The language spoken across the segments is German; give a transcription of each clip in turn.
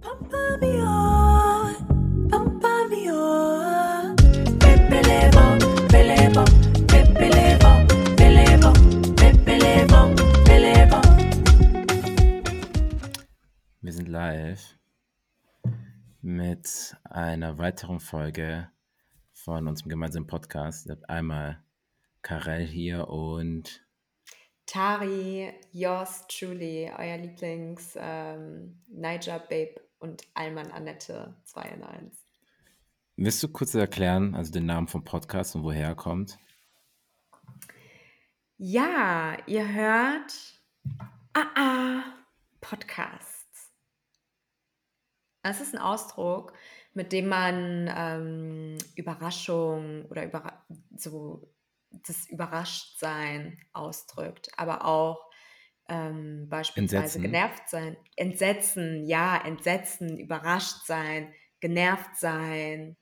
Wir sind live mit einer weiteren Folge von unserem gemeinsamen Podcast. Ihr habt einmal Karel hier und Tari, yours truly, euer Lieblings ähm, Niger Babe und Alman Annette 2 in 1. willst du kurz erklären, also den Namen vom Podcast und woher er kommt? Ja, ihr hört Ah ah Podcasts. Das ist ein Ausdruck, mit dem man ähm, Überraschung oder überra so das Überraschtsein ausdrückt, aber auch ähm, beispielsweise Entsetzen. genervt sein, Entsetzen, ja, Entsetzen, überrascht sein, genervt sein.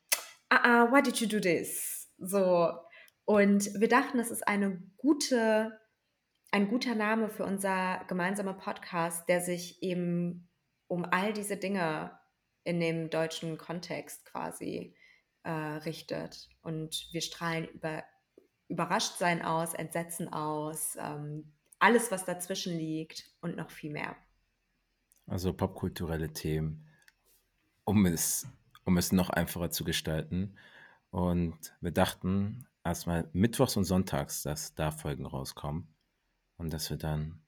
Ah, ah, why did you do this? So. Und wir dachten, das ist eine gute, ein guter Name für unser gemeinsamer Podcast, der sich eben um all diese Dinge in dem deutschen Kontext quasi äh, richtet. Und wir strahlen über Überraschtsein aus, Entsetzen aus, ähm, alles, was dazwischen liegt und noch viel mehr. Also popkulturelle Themen, um es, um es noch einfacher zu gestalten. Und wir dachten erstmal mittwochs und sonntags, dass da Folgen rauskommen und dass wir dann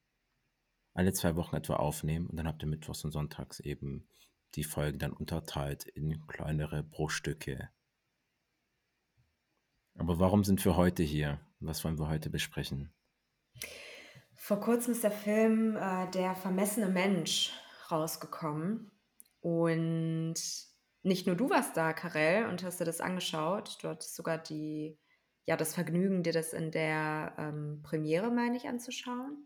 alle zwei Wochen etwa aufnehmen und dann habt ihr mittwochs und sonntags eben die Folgen dann unterteilt in kleinere Bruchstücke. Aber warum sind wir heute hier? Was wollen wir heute besprechen? Vor kurzem ist der Film äh, Der vermessene Mensch rausgekommen. Und nicht nur du warst da, Karel, und hast dir das angeschaut. Du hattest sogar die, ja, das Vergnügen, dir das in der ähm, Premiere, meine ich, anzuschauen.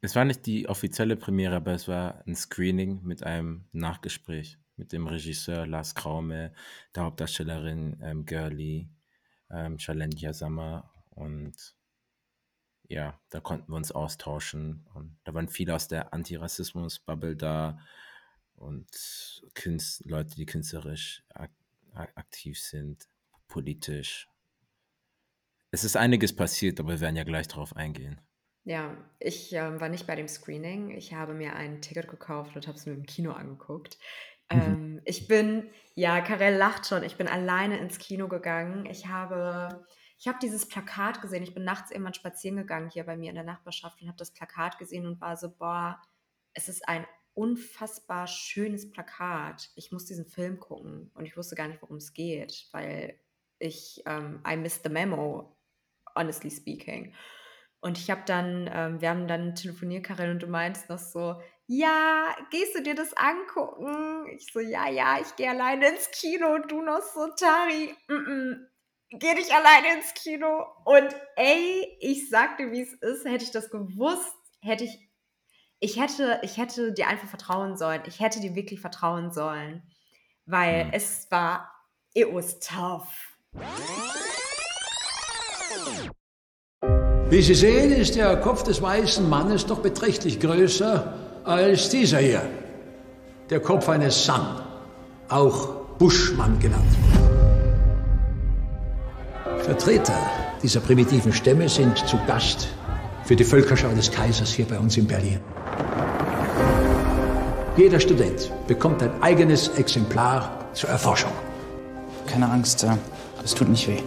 Es war nicht die offizielle Premiere, aber es war ein Screening mit einem Nachgespräch mit dem Regisseur Lars Kraume, der Hauptdarstellerin ähm, Girlie, ähm, Shalendia Sammer und ja, da konnten wir uns austauschen und da waren viele aus der Antirassismus-Bubble da und Künst Leute, die künstlerisch ak ak aktiv sind, politisch. Es ist einiges passiert, aber wir werden ja gleich darauf eingehen. Ja, ich ähm, war nicht bei dem Screening. Ich habe mir ein Ticket gekauft und habe es mir im Kino angeguckt. Mhm. Ähm, ich bin, ja, Karel lacht schon, ich bin alleine ins Kino gegangen. Ich habe, ich habe dieses Plakat gesehen. Ich bin nachts irgendwann spazieren gegangen hier bei mir in der Nachbarschaft und habe das Plakat gesehen und war so, boah, es ist ein unfassbar schönes Plakat. Ich muss diesen Film gucken und ich wusste gar nicht, worum es geht, weil ich, ähm, I missed the memo, honestly speaking. Und ich habe dann, ähm, wir haben dann telefoniert, Karin, und du meinst noch so, ja, gehst du dir das angucken? Ich so, ja, ja, ich gehe alleine ins Kino. Und du noch so, Tari, mm -mm, geh nicht alleine ins Kino. Und ey, ich sag dir, wie es ist, hätte ich das gewusst, hätte ich, ich hätte, ich hätte dir einfach vertrauen sollen. Ich hätte dir wirklich vertrauen sollen. Weil Mhm. es war, it was tough. Wie Sie sehen, ist der Kopf des weißen Mannes doch beträchtlich größer als dieser hier. Der Kopf eines San, auch Buschmann genannt. Vertreter dieser primitiven Stämme sind zu Gast für die Völkerschau des Kaisers hier bei uns in Berlin. Jeder Student bekommt ein eigenes Exemplar zur Erforschung. Keine Angst, es tut nicht weh.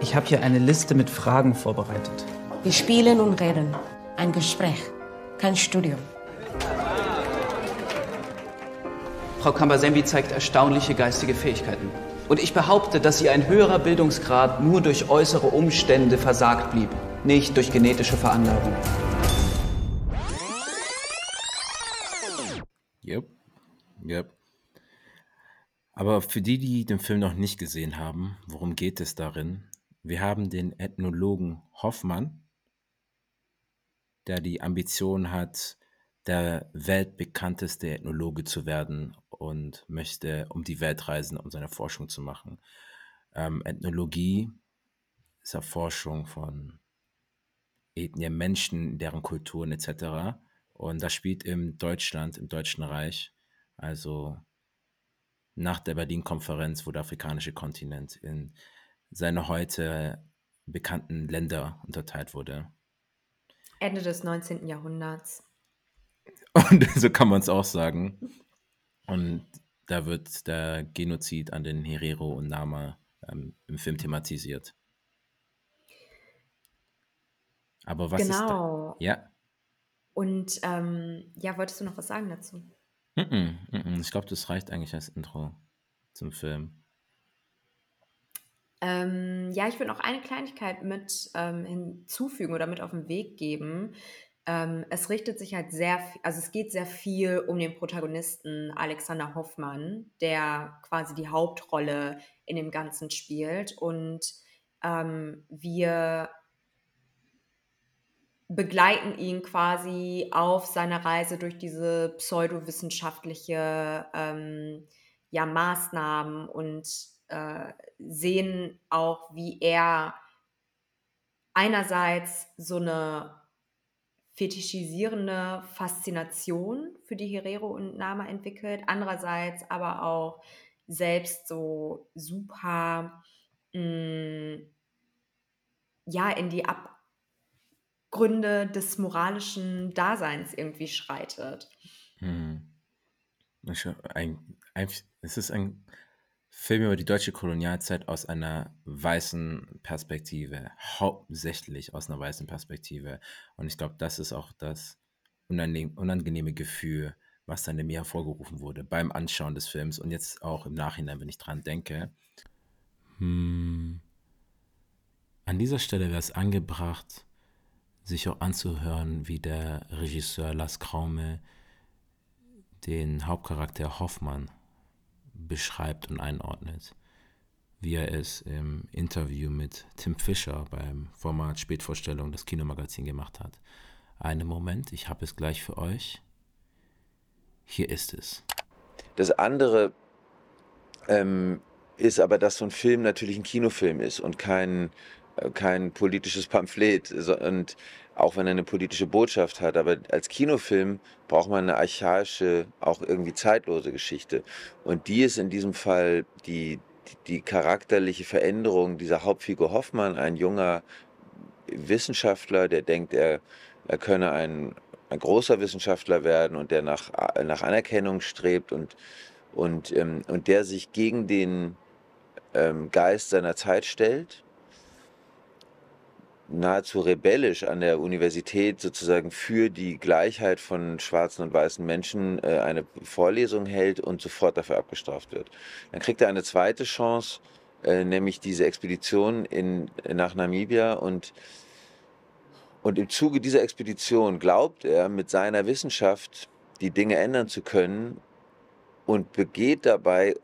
Ich habe hier eine Liste mit Fragen vorbereitet. Wir spielen und reden. Ein Gespräch, kein Studium. Frau Kambasembi zeigt erstaunliche geistige Fähigkeiten. Und ich behaupte, dass ihr ein höherer Bildungsgrad nur durch äußere Umstände versagt blieb, nicht durch genetische Veranlagung. Yep. Yep. Aber für die, die den Film noch nicht gesehen haben, worum geht es darin? Wir haben den Ethnologen Hoffmann, der die Ambition hat, der weltbekannteste Ethnologe zu werden und möchte um die Welt reisen, um seine Forschung zu machen. Ähm, Ethnologie ist Erforschung von Ethnien, Menschen, deren Kulturen etc. Und das spielt im Deutschland, im Deutschen Reich, also nach der Berlin-Konferenz, wo der afrikanische Kontinent in seine heute bekannten Länder unterteilt wurde. Ende des 19. Jahrhunderts. Und so kann man es auch sagen. Und da wird der Genozid an den Herero und Nama ähm, im Film thematisiert. Aber was ist da? Genau. Ja. Und ähm, ja, wolltest du noch was sagen dazu? Ich glaube, das reicht eigentlich als Intro zum Film. Ähm, ja, ich würde noch eine Kleinigkeit mit ähm, hinzufügen oder mit auf den Weg geben. Ähm, es richtet sich halt sehr, also es geht sehr viel um den Protagonisten Alexander Hoffmann, der quasi die Hauptrolle in dem Ganzen spielt. Und ähm, wir begleiten ihn quasi auf seiner Reise durch diese pseudowissenschaftliche ähm, ja, Maßnahmen und äh, sehen auch, wie er einerseits so eine fetischisierende Faszination für die Herero und Nama entwickelt, andererseits aber auch selbst so super mh, ja in die Abgründe des moralischen Daseins irgendwie schreitet. Hm. Ein, ein, es ist ein Film über die deutsche Kolonialzeit aus einer weißen Perspektive, hauptsächlich aus einer weißen Perspektive. Und ich glaube, das ist auch das unangenehm, unangenehme Gefühl, was dann in mir hervorgerufen wurde beim Anschauen des Films und jetzt auch im Nachhinein, wenn ich dran denke. Hm. An dieser Stelle wäre es angebracht, sich auch anzuhören, wie der Regisseur Las Kraume den Hauptcharakter Hoffmann beschreibt und einordnet, wie er es im Interview mit Tim Fischer beim Format Spätvorstellung des Kinomagazin gemacht hat. Einen Moment, ich habe es gleich für euch. Hier ist es. Das andere ähm, ist aber, dass so ein Film natürlich ein Kinofilm ist und kein, äh, kein politisches Pamphlet. Und auch wenn er eine politische Botschaft hat, aber als Kinofilm braucht man eine archaische, auch irgendwie zeitlose Geschichte. Und die ist in diesem Fall die, die, die charakterliche Veränderung dieser Hauptfigur Hoffmann, ein junger Wissenschaftler, der denkt, er, er könne ein, ein großer Wissenschaftler werden und der nach, nach Anerkennung strebt und, und, ähm, und der sich gegen den ähm, Geist seiner Zeit stellt, nahezu rebellisch an der Universität sozusagen für die Gleichheit von schwarzen und weißen Menschen äh, eine Vorlesung hält und sofort dafür abgestraft wird. Dann kriegt er eine zweite Chance, äh, nämlich diese Expedition in, nach Namibia und und im Zuge dieser Expedition glaubt er, mit seiner Wissenschaft die Dinge ändern zu können und begeht dabei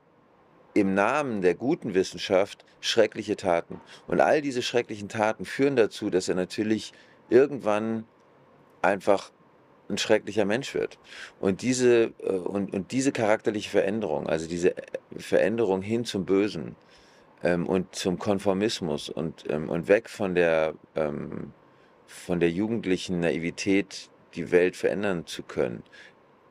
im Namen der guten Wissenschaft schreckliche Taten. Und all diese schrecklichen Taten führen dazu, dass er natürlich irgendwann einfach ein schrecklicher Mensch wird. Und diese, äh, und, und diese charakterliche Veränderung, also diese äh, Veränderung hin zum Bösen ähm, und zum Konformismus und, ähm, und weg von der, ähm, von der jugendlichen Naivität, die Welt verändern zu können,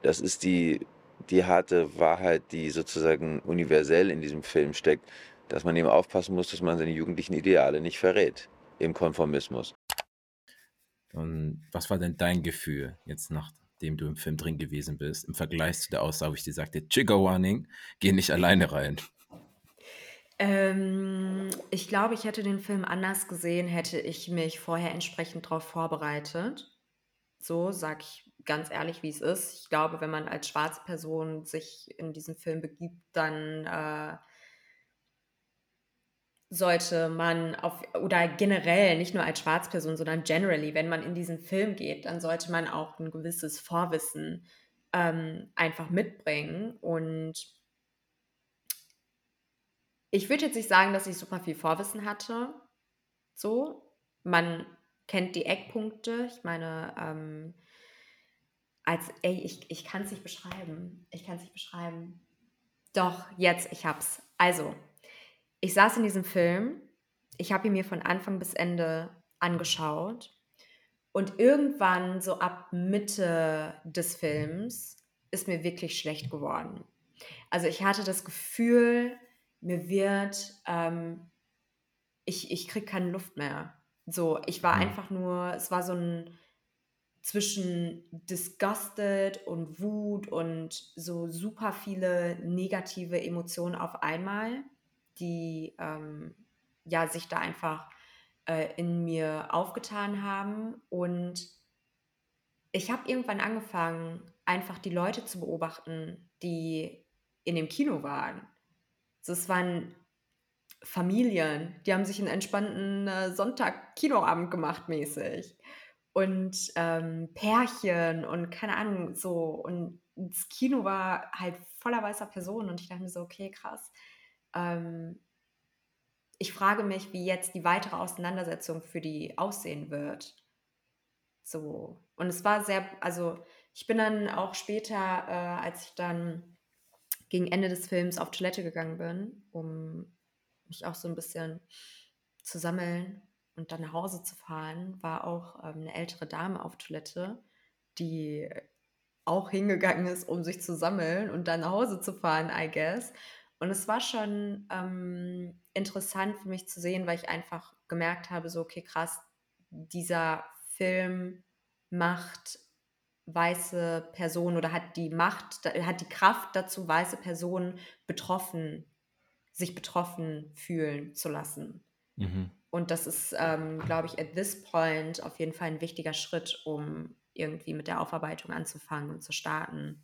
das ist die, die harte Wahrheit, die sozusagen universell in diesem Film steckt, dass man eben aufpassen muss, dass man seine jugendlichen Ideale nicht verrät im Konformismus. Und was war denn dein Gefühl, jetzt nachdem du im Film drin gewesen bist, im Vergleich zu der Aussage, wo ich dir sagte, Trigger Warning, geh nicht alleine rein. Ähm, ich glaube, ich hätte den Film anders gesehen, hätte ich mich vorher entsprechend darauf vorbereitet. So sage ich ganz ehrlich, wie es ist. Ich glaube, wenn man als schwarze Person sich in diesen Film begibt, dann äh, sollte man auf, oder generell, nicht nur als Schwarzperson, sondern generally, wenn man in diesen Film geht, dann sollte man auch ein gewisses Vorwissen ähm, einfach mitbringen. Und ich würde jetzt nicht sagen, dass ich super viel Vorwissen hatte. So, man kennt die Eckpunkte. Ich meine, ähm, als, ey, ich, ich kann es nicht beschreiben. Ich kann es nicht beschreiben. Doch, jetzt, ich hab's. Also, ich saß in diesem Film. Ich habe ihn mir von Anfang bis Ende angeschaut. Und irgendwann, so ab Mitte des Films, ist mir wirklich schlecht geworden. Also ich hatte das Gefühl, mir wird, ähm, ich, ich kriege keine Luft mehr. So, ich war Hm. einfach nur, es war so ein zwischen disgusted und Wut und so super viele negative Emotionen auf einmal, die ähm, ja sich da einfach äh, in mir aufgetan haben. Und ich habe irgendwann angefangen, einfach die Leute zu beobachten, die in dem Kino waren. So, es waren Familien, die haben sich einen entspannten äh, Sonntag-Kinoabend gemacht, mäßig. Und ähm, Pärchen und keine Ahnung, so. Und das Kino war halt voller weißer Personen und ich dachte mir so, okay, krass. Ähm, ich frage mich, wie jetzt die weitere Auseinandersetzung für die aussehen wird. So. Und es war sehr, also ich bin dann auch später, äh, als ich dann gegen Ende des Films auf Toilette gegangen bin, um mich auch so ein bisschen zu sammeln und dann nach Hause zu fahren, war auch ähm, eine ältere Dame auf Toilette, die auch hingegangen ist, um sich zu sammeln und dann nach Hause zu fahren, I guess. Und es war schon ähm, interessant für mich zu sehen, weil ich einfach gemerkt habe, so, okay, krass, dieser Film macht weiße Personen oder hat die Macht, hat die Kraft dazu, weiße Personen betroffen, sich betroffen fühlen zu lassen. Mhm. Und das ist, ähm, glaube ich, at this point auf jeden Fall ein wichtiger Schritt, um irgendwie mit der Aufarbeitung anzufangen und zu starten.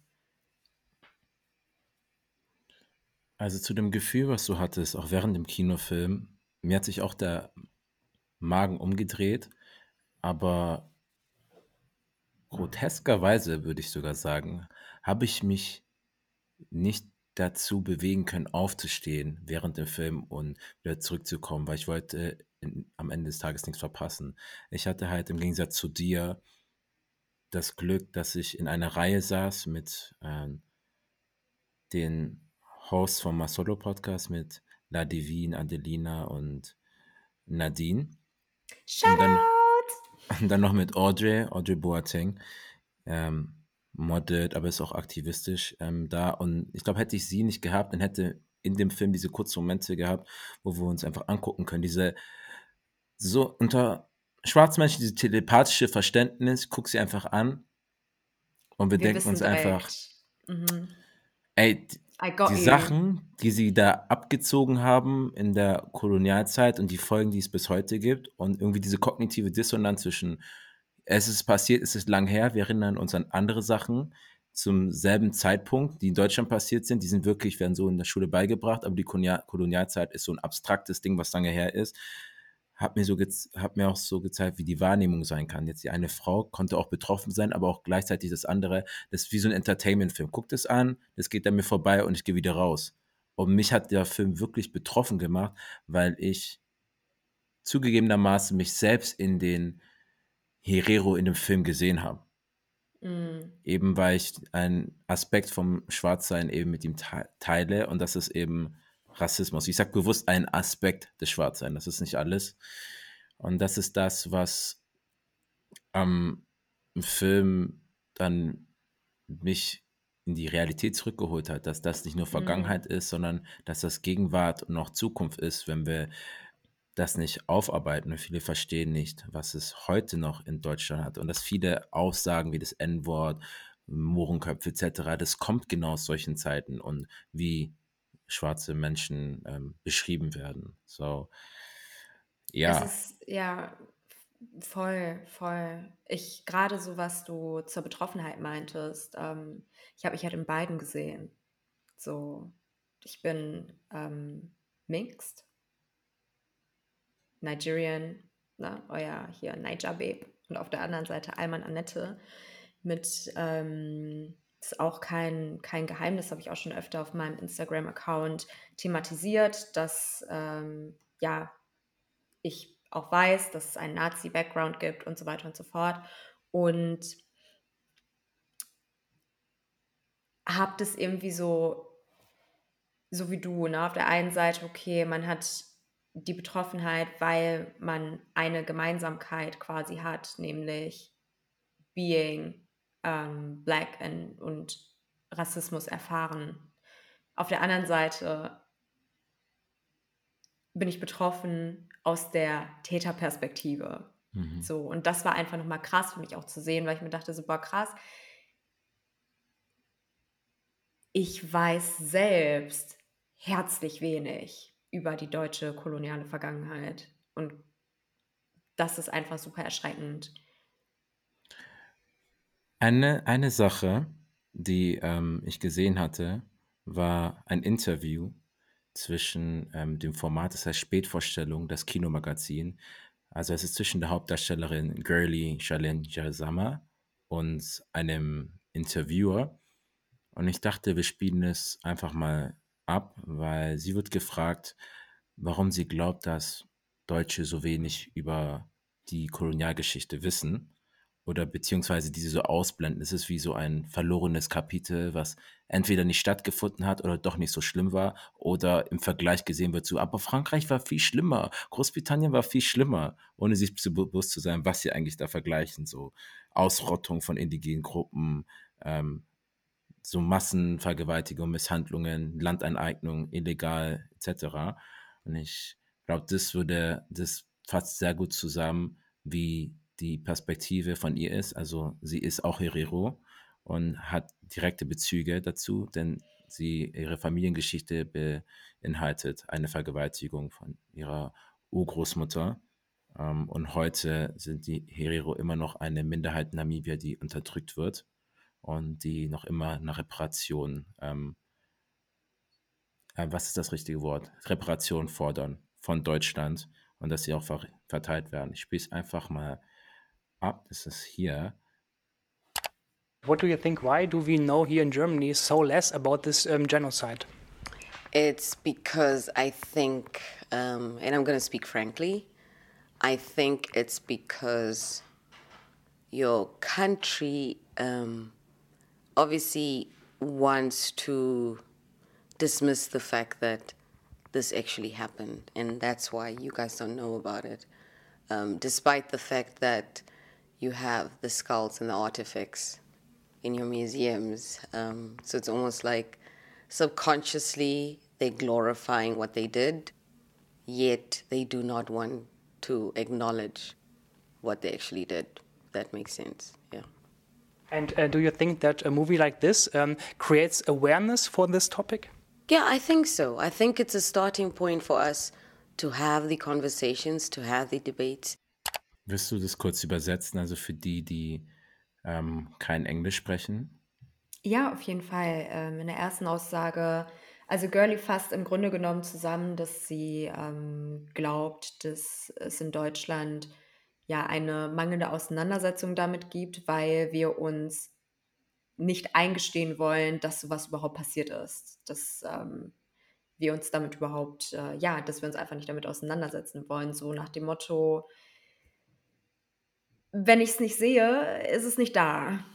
Also zu dem Gefühl, was du hattest, auch während dem Kinofilm, mir hat sich auch der Magen umgedreht, aber groteskerweise würde ich sogar sagen, habe ich mich nicht dazu bewegen können, aufzustehen während dem Film und wieder zurückzukommen, weil ich wollte in, am Ende des Tages nichts verpassen. Ich hatte halt im Gegensatz zu dir das Glück, dass ich in einer Reihe saß mit ähm, den Hosts vom Masolo Podcast mit La Divine, Adelina und Nadine. Shout dann- out! Und dann noch mit Audrey, Audrey Boateng, ähm, modelt, aber ist auch aktivistisch ähm, da. Und ich glaube, hätte ich sie nicht gehabt, dann hätte in dem Film diese kurzen Momente gehabt, wo wir uns einfach angucken können. Diese so unter Schwarzmenschen, diese telepathische Verständnis, guck sie einfach an und wir, denken wissen uns einfach, direkt, Mhm. ey, die you. Sachen, die sie da abgezogen haben in der Kolonialzeit und die Folgen, die es bis heute gibt und irgendwie diese kognitive Dissonanz zwischen es ist passiert, es ist lang her, wir erinnern uns an andere Sachen zum selben Zeitpunkt, die in Deutschland passiert sind, die sind wirklich, werden so in der Schule beigebracht, aber die Kolonial Kolonialzeit ist so ein abstraktes Ding, was lange her ist. Hat mir, so hat mir auch so gezeigt, wie die Wahrnehmung sein kann. Jetzt die eine Frau konnte auch betroffen sein, aber auch gleichzeitig das andere. Das ist wie so ein Entertainment-Film. Guckt es an, das geht an mir vorbei und ich gehe wieder raus. Und mich hat der Film wirklich betroffen gemacht, weil ich zugegebenermaßen mich selbst in den Herero in dem Film gesehen habe. Mhm. Eben weil ich einen Aspekt vom Schwarzsein eben mit ihm te- teile und das ist eben Rassismus. Ich sage bewusst einen Aspekt des Schwarzseins, das ist nicht alles. Und das ist das, was am Film dann mich in die Realität zurückgeholt hat, dass das nicht nur Vergangenheit ist, sondern dass das Gegenwart und auch Zukunft ist, wenn wir das nicht aufarbeiten. Und viele verstehen nicht, was es heute noch in Deutschland hat. Und dass viele Aussagen wie das N-Wort, Mohrenköpfe etc., das kommt genau aus solchen Zeiten und wie schwarze Menschen ähm, beschrieben werden. So, ja. Ist, ja, voll, voll. Ich, gerade so, was du zur Betroffenheit meintest, ähm, ich habe mich halt in beiden gesehen. So, ich bin ähm, mixed, Nigerian, ne, euer hier Niger Babe und auf der anderen Seite Alman Annette mit, ähm, ist auch kein, kein Geheimnis, habe ich auch schon öfter auf meinem Instagram-Account thematisiert, dass ähm, ja, ich auch weiß, dass es einen Nazi-Background gibt und so weiter und so fort. Und habe das irgendwie so, so wie du, ne? auf der einen Seite, okay, man hat die Betroffenheit, weil man eine Gemeinsamkeit quasi hat, nämlich being ähm, black and, und Rassismus erfahren. Auf der anderen Seite bin ich betroffen aus der Täterperspektive. Mhm. So, und das war einfach nochmal krass für mich auch zu sehen, weil ich mir dachte, so, boah, krass. Ich weiß selbst herzlich wenig über die deutsche koloniale Vergangenheit. Und das ist einfach super erschreckend. Eine, eine Sache, die ähm, ich gesehen hatte, war ein Interview zwischen ähm, dem Format, das heißt Spätvorstellung, das Kinomagazin. Also es ist zwischen der Hauptdarstellerin Girly Shalin Jazama und einem Interviewer. Und ich dachte, wir spielen es einfach mal ab, weil sie wird gefragt, warum sie glaubt, dass Deutsche so wenig über die Kolonialgeschichte wissen oder beziehungsweise diese so ausblenden. Es ist wie so ein verlorenes Kapitel, was entweder nicht stattgefunden hat oder doch nicht so schlimm war oder im Vergleich gesehen wird so, aber Frankreich war viel schlimmer, Großbritannien war viel schlimmer, ohne sich zu bewusst zu sein, was sie eigentlich da vergleichen, so Ausrottung von indigenen Gruppen, ähm, so Massenvergewaltigung, Misshandlungen, Landeineignung, illegal etc. Und ich glaube, das würde, das fasst sehr gut zusammen, wie die Perspektive von ihr ist. Also sie ist auch Herero und hat direkte Bezüge dazu, denn sie ihre Familiengeschichte beinhaltet eine Vergewaltigung von ihrer Urgroßmutter. Ähm, und heute sind die Herero immer noch eine Minderheit in Namibia, die unterdrückt wird und die noch immer nach Reparation, ähm, äh, was ist das richtige Wort? Reparation fordern von Deutschland und dass sie auch ver verteilt werden. Ich spiele es einfach mal ab. Das ist hier. What do you think? Why do we know here in Germany so less about this um, genocide? It's because I think, um, and I'm going to speak frankly, I think it's because your country um, obviously wants to dismiss the fact that this actually happened, and that's why you guys don't know about it, um, despite the fact that you have the skulls and the artifacts in your museums. Um, so it's almost like subconsciously they're glorifying what they did, yet they do not want to acknowledge what they actually did. That makes sense, yeah. And uh, do you think that a movie like this um, creates awareness for this topic? Yeah, I think so. I think it's a starting point for us to have the conversations, to have the debates. Wirst du das kurz übersetzen, also für die, die ähm, kein Englisch sprechen? Ja, auf jeden Fall. Ähm, in der ersten Aussage, also Girlie fasst im Grunde genommen zusammen, dass sie ähm, glaubt, dass es in Deutschland ja eine mangelnde Auseinandersetzung damit gibt, weil wir uns nicht eingestehen wollen, dass sowas überhaupt passiert ist. Dass ähm, wir uns damit überhaupt, äh, ja, dass wir uns einfach nicht damit auseinandersetzen wollen. So nach dem Motto, wenn ich es nicht sehe, ist es nicht da.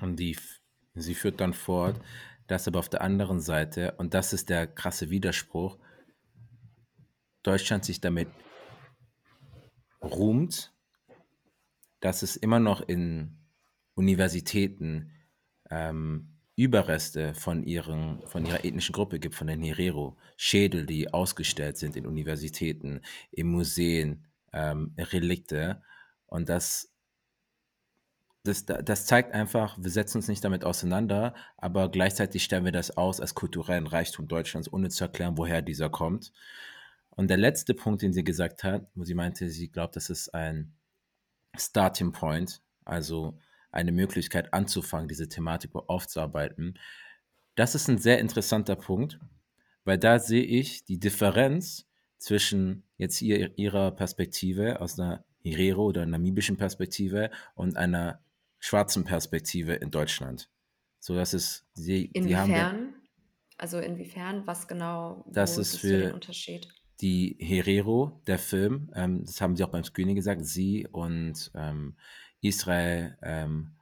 Und die, sie führt dann fort, dass aber auf der anderen Seite, und das ist der krasse Widerspruch, Deutschland sich damit ruht, dass es immer noch in Universitäten ähm, Überreste von, ihren, von ihrer ethnischen Gruppe gibt, von den Herero, Schädel, die ausgestellt sind in Universitäten, in Museen, ähm, Relikte. Und das, das, das zeigt einfach, wir setzen uns nicht damit auseinander, aber gleichzeitig stellen wir das aus als kulturellen Reichtum Deutschlands, ohne zu erklären, woher dieser kommt. Und der letzte Punkt, den sie gesagt hat, wo sie meinte, sie glaubt, das ist ein Starting Point, also eine Möglichkeit anzufangen, diese Thematik aufzuarbeiten. Das ist ein sehr interessanter Punkt, weil da sehe ich die Differenz zwischen jetzt hier ihrer Perspektive aus einer Herero oder namibischen Perspektive und einer schwarzen Perspektive in Deutschland. So dass es die, die haben Inwiefern? Also inwiefern? Was genau? Das ist du den für- Unterschied? die Herero, der Film, ähm, das haben sie auch beim Screening gesagt, sie und ähm, Israel ähm,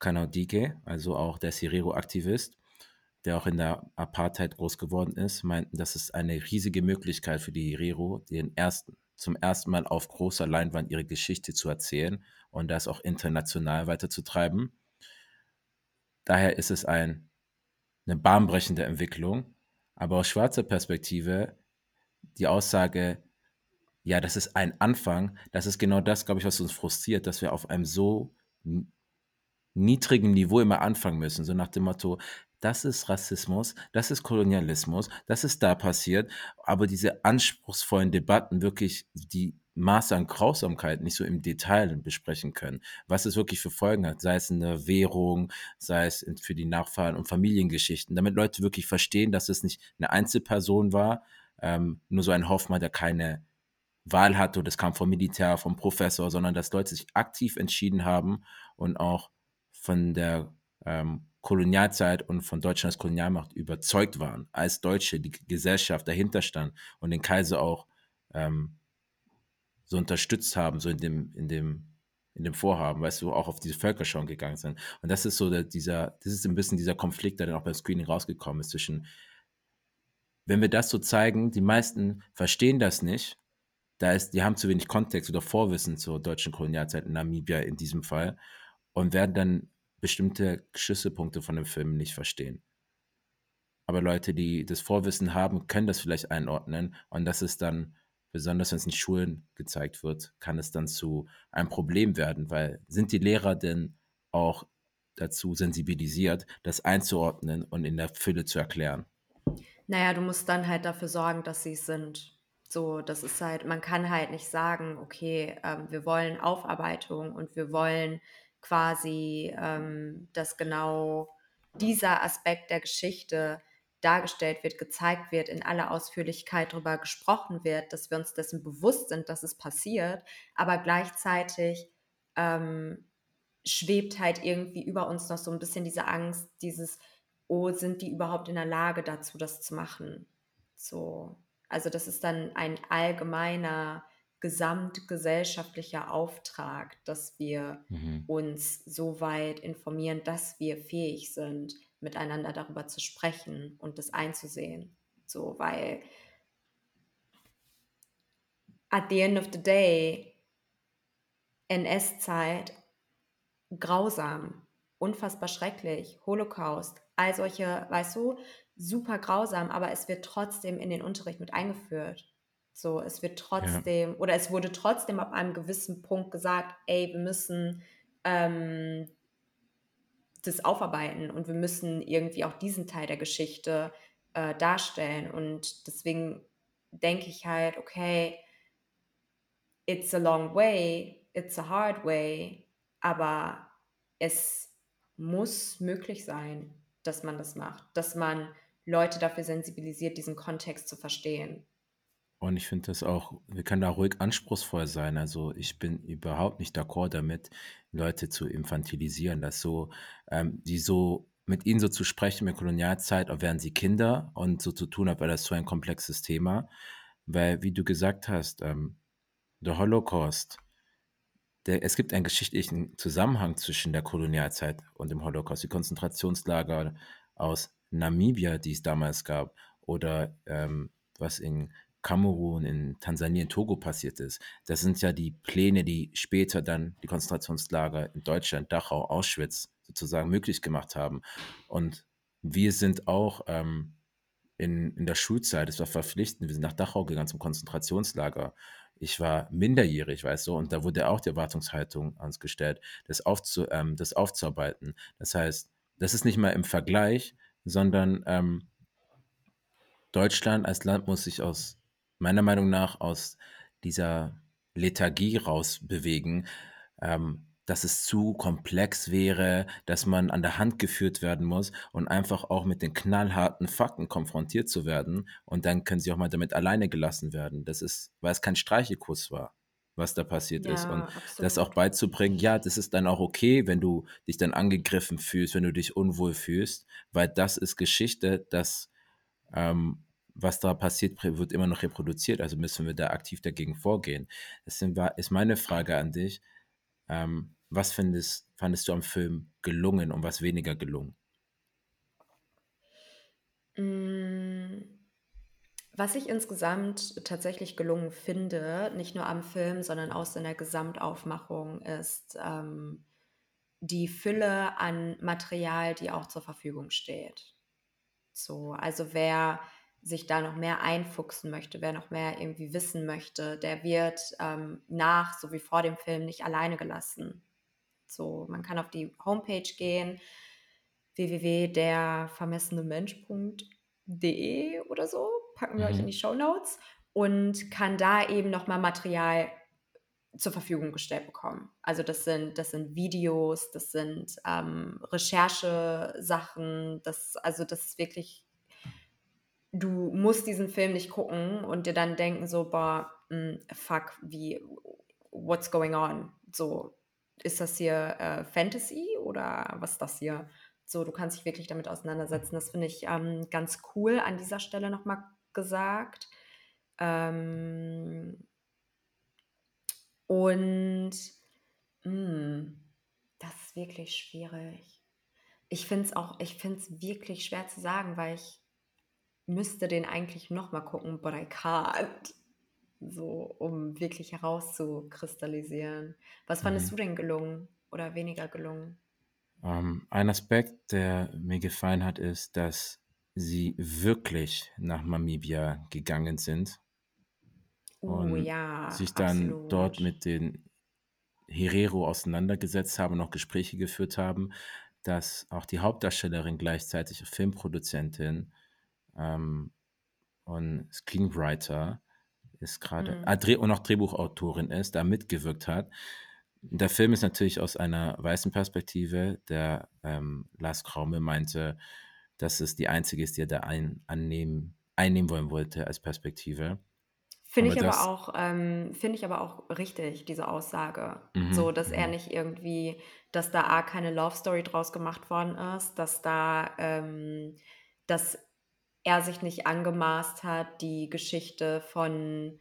Kanaudike, also auch der Herero-Aktivist, der auch in der Apartheid groß geworden ist, meinten, das ist eine riesige Möglichkeit für die Herero, den ersten, zum ersten Mal auf großer Leinwand ihre Geschichte zu erzählen und das auch international weiterzutreiben. Daher ist es ein, eine bahnbrechende Entwicklung, aber aus schwarzer Perspektive die Aussage, ja, das ist ein Anfang, das ist genau das, glaube ich, was uns frustriert, dass wir auf einem so niedrigen Niveau immer anfangen müssen, so nach dem Motto, das ist Rassismus, das ist Kolonialismus, das ist da passiert, aber diese anspruchsvollen Debatten wirklich die Maße an Grausamkeit nicht so im Detail besprechen können, was es wirklich für Folgen hat, sei es eine Währung, sei es für die Nachfahren und Familiengeschichten, damit Leute wirklich verstehen, dass es nicht eine Einzelperson war, ähm, nur so ein Hoffmann, der keine Wahl hatte, das kam vom Militär, vom Professor, sondern dass Leute sich aktiv entschieden haben und auch von der ähm, Kolonialzeit und von Deutschland als Kolonialmacht überzeugt waren, als Deutsche, die Gesellschaft dahinter stand und den Kaiser auch ähm, so unterstützt haben, so in dem, in dem, in dem Vorhaben, weißt du, auch auf diese Völkerschau gegangen sind. Und das ist so der, dieser, das ist ein bisschen dieser Konflikt, der dann auch beim Screening rausgekommen ist zwischen, wenn wir das so zeigen, die meisten verstehen das nicht, da ist, die haben zu wenig Kontext oder Vorwissen zur deutschen Kolonialzeit in Namibia in diesem Fall und werden dann bestimmte Schlüsselpunkte von dem Film nicht verstehen. Aber Leute, die das Vorwissen haben, können das vielleicht einordnen und das ist dann, besonders wenn es in Schulen gezeigt wird, kann es dann zu einem Problem werden, weil sind die Lehrer denn auch dazu sensibilisiert, das einzuordnen und in der Fülle zu erklären? Naja, du musst dann halt dafür sorgen, dass sie es sind. So, das ist halt, man kann halt nicht sagen, okay, ähm, wir wollen Aufarbeitung und wir wollen quasi, ähm, dass genau dieser Aspekt der Geschichte dargestellt wird, gezeigt wird, in aller Ausführlichkeit darüber gesprochen wird, dass wir uns dessen bewusst sind, dass es passiert, aber gleichzeitig ähm, schwebt halt irgendwie über uns noch so ein bisschen diese Angst, dieses, oh, sind die überhaupt in der Lage dazu, das zu machen? So, also das ist dann ein allgemeiner gesamtgesellschaftlicher Auftrag, dass wir mhm. uns so weit informieren, dass wir fähig sind, miteinander darüber zu sprechen und das einzusehen. So, weil at the end of the day, NS-Zeit, grausam, unfassbar schrecklich, Holocaust, all solche, weißt du, super grausam, aber es wird trotzdem in den Unterricht mit eingeführt. So, es wird trotzdem, ja. oder es wurde trotzdem ab einem gewissen Punkt gesagt, ey, wir müssen ähm, das aufarbeiten und wir müssen irgendwie auch diesen Teil der Geschichte äh, darstellen. Und deswegen denke ich halt, okay, it's a long way, it's a hard way, aber es muss möglich sein, dass man das macht, dass man Leute dafür sensibilisiert, diesen Kontext zu verstehen. Und ich finde das auch, wir können da ruhig anspruchsvoll sein. Also ich bin überhaupt nicht d'accord damit, Leute zu infantilisieren, dass so, ähm, die so mit ihnen so zu sprechen mit Kolonialzeit, auch wären sie Kinder und so zu tun, als wäre das so ein komplexes Thema. Weil, wie du gesagt hast, ähm, der Holocaust, der, es gibt einen geschichtlichen Zusammenhang zwischen der Kolonialzeit und dem Holocaust. Die Konzentrationslager aus Namibia, die es damals gab, oder ähm, was in Kamerun, in Tansania, in Togo passiert ist. Das sind ja die Pläne, die später dann die Konzentrationslager in Deutschland, Dachau, Auschwitz sozusagen möglich gemacht haben. Und wir sind auch ähm, in, in der Schulzeit, es war verpflichtend, wir sind nach Dachau gegangen zum Konzentrationslager. Ich war minderjährig, weißt du, und da wurde auch die Erwartungshaltung ans gestellt, das, aufzu, ähm, das aufzuarbeiten. Das heißt, das ist nicht mal im Vergleich, sondern ähm, Deutschland als Land muss sich aus meiner Meinung nach aus dieser Lethargie rausbewegen, ähm, dass es zu komplex wäre, dass man an der Hand geführt werden muss und einfach auch mit den knallharten Fakten konfrontiert zu werden. Und dann können sie auch mal damit alleine gelassen werden. Das ist, weil es kein Streichekuss war, was da passiert ja, ist. Und absolut. das auch beizubringen, ja, das ist dann auch okay, wenn du dich dann angegriffen fühlst, wenn du dich unwohl fühlst, weil das ist Geschichte, das ähm, was da passiert, wird immer noch reproduziert, also müssen wir da aktiv dagegen vorgehen. War, ist meine Frage an dich, ähm, was findest, fandest du am Film gelungen und was weniger gelungen? Mm, Was ich insgesamt tatsächlich gelungen finde, nicht nur am Film, sondern auch in der Gesamtaufmachung, ist ähm, die Fülle an Material, die auch zur Verfügung steht. So, also wer sich da noch mehr einfuchsen möchte, wer noch mehr irgendwie wissen möchte, der wird ähm, nach, so wie vor dem Film, nicht alleine gelassen. So, man kann auf die Homepage gehen, www.dervermessenemensch.de oder so, packen wir euch in Mhm. die Show Notes und kann da eben nochmal Material zur Verfügung gestellt bekommen. Also das sind, das sind Videos, das sind ähm, Recherchesachen, das, also das ist wirklich, du musst diesen Film nicht gucken und dir dann denken so, boah, mh, fuck, wie, what's going on? So, ist das hier äh, Fantasy oder was ist das hier? So, du kannst dich wirklich damit auseinandersetzen. Das finde ich ähm, ganz cool an dieser Stelle nochmal gesagt. Ähm, und mh, das ist wirklich schwierig. Ich finde es auch, ich finde es wirklich schwer zu sagen, weil ich müsste den eigentlich nochmal gucken, but I can't. So, um wirklich herauszukristallisieren. Was fandest Mhm. du denn gelungen oder weniger gelungen? Ähm, ein Aspekt, der mir gefallen hat, ist, dass sie wirklich nach Namibia gegangen sind Uh, und ja, sich dann dort absolut. mit den Herero auseinandergesetzt haben, noch Gespräche geführt haben, dass auch die Hauptdarstellerin gleichzeitig Filmproduzentin ähm, und Screenwriter ist gerade, Mhm. ah, Dreh- und auch Drehbuchautorin ist, da mitgewirkt hat. Der Film ist natürlich aus einer weißen Perspektive. Der ähm, Lars Kraume meinte, dass es die einzige ist, die er da ein, annehmen, einnehmen wollen wollte als Perspektive. Finde Aber ich aber auch, ähm, finde ich aber auch richtig, diese Aussage. mhm, So, dass er mhm, nicht irgendwie, dass da A, keine Love Story draus gemacht worden ist, dass da, ähm, dass er sich nicht angemaßt hat, die Geschichte von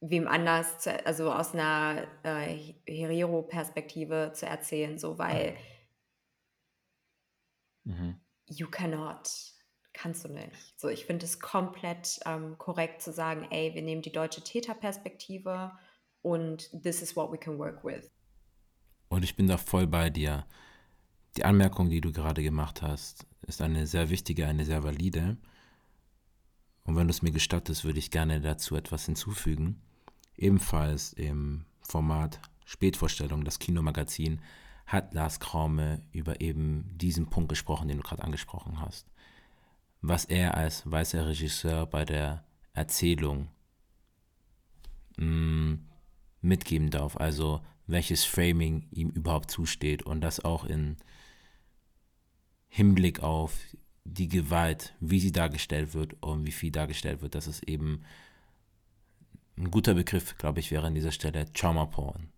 wem anders, zu, also aus einer äh, Herero-Perspektive zu erzählen, so, weil mhm. you cannot, kannst du nicht. So, ich finde es komplett ähm, korrekt zu sagen, ey, wir nehmen die deutsche Täterperspektive und this is what we can work with. Und ich bin da voll bei dir. Die Anmerkung, die du gerade gemacht hast, ist eine sehr wichtige, eine sehr valide. Und wenn du es mir gestattest, würde ich gerne dazu etwas hinzufügen. Ebenfalls im Format Spätvorstellung, das Kinomagazin, hat Lars Kraume über eben diesen Punkt gesprochen, den du gerade angesprochen hast. Was er als weißer Regisseur bei der Erzählung mh, mitgeben darf, also welches Framing ihm überhaupt zusteht und das auch in Hinblick auf die Gewalt, wie sie dargestellt wird und wie viel dargestellt wird, dass es eben ein guter Begriff, glaube ich, wäre an dieser Stelle Trauma Porn.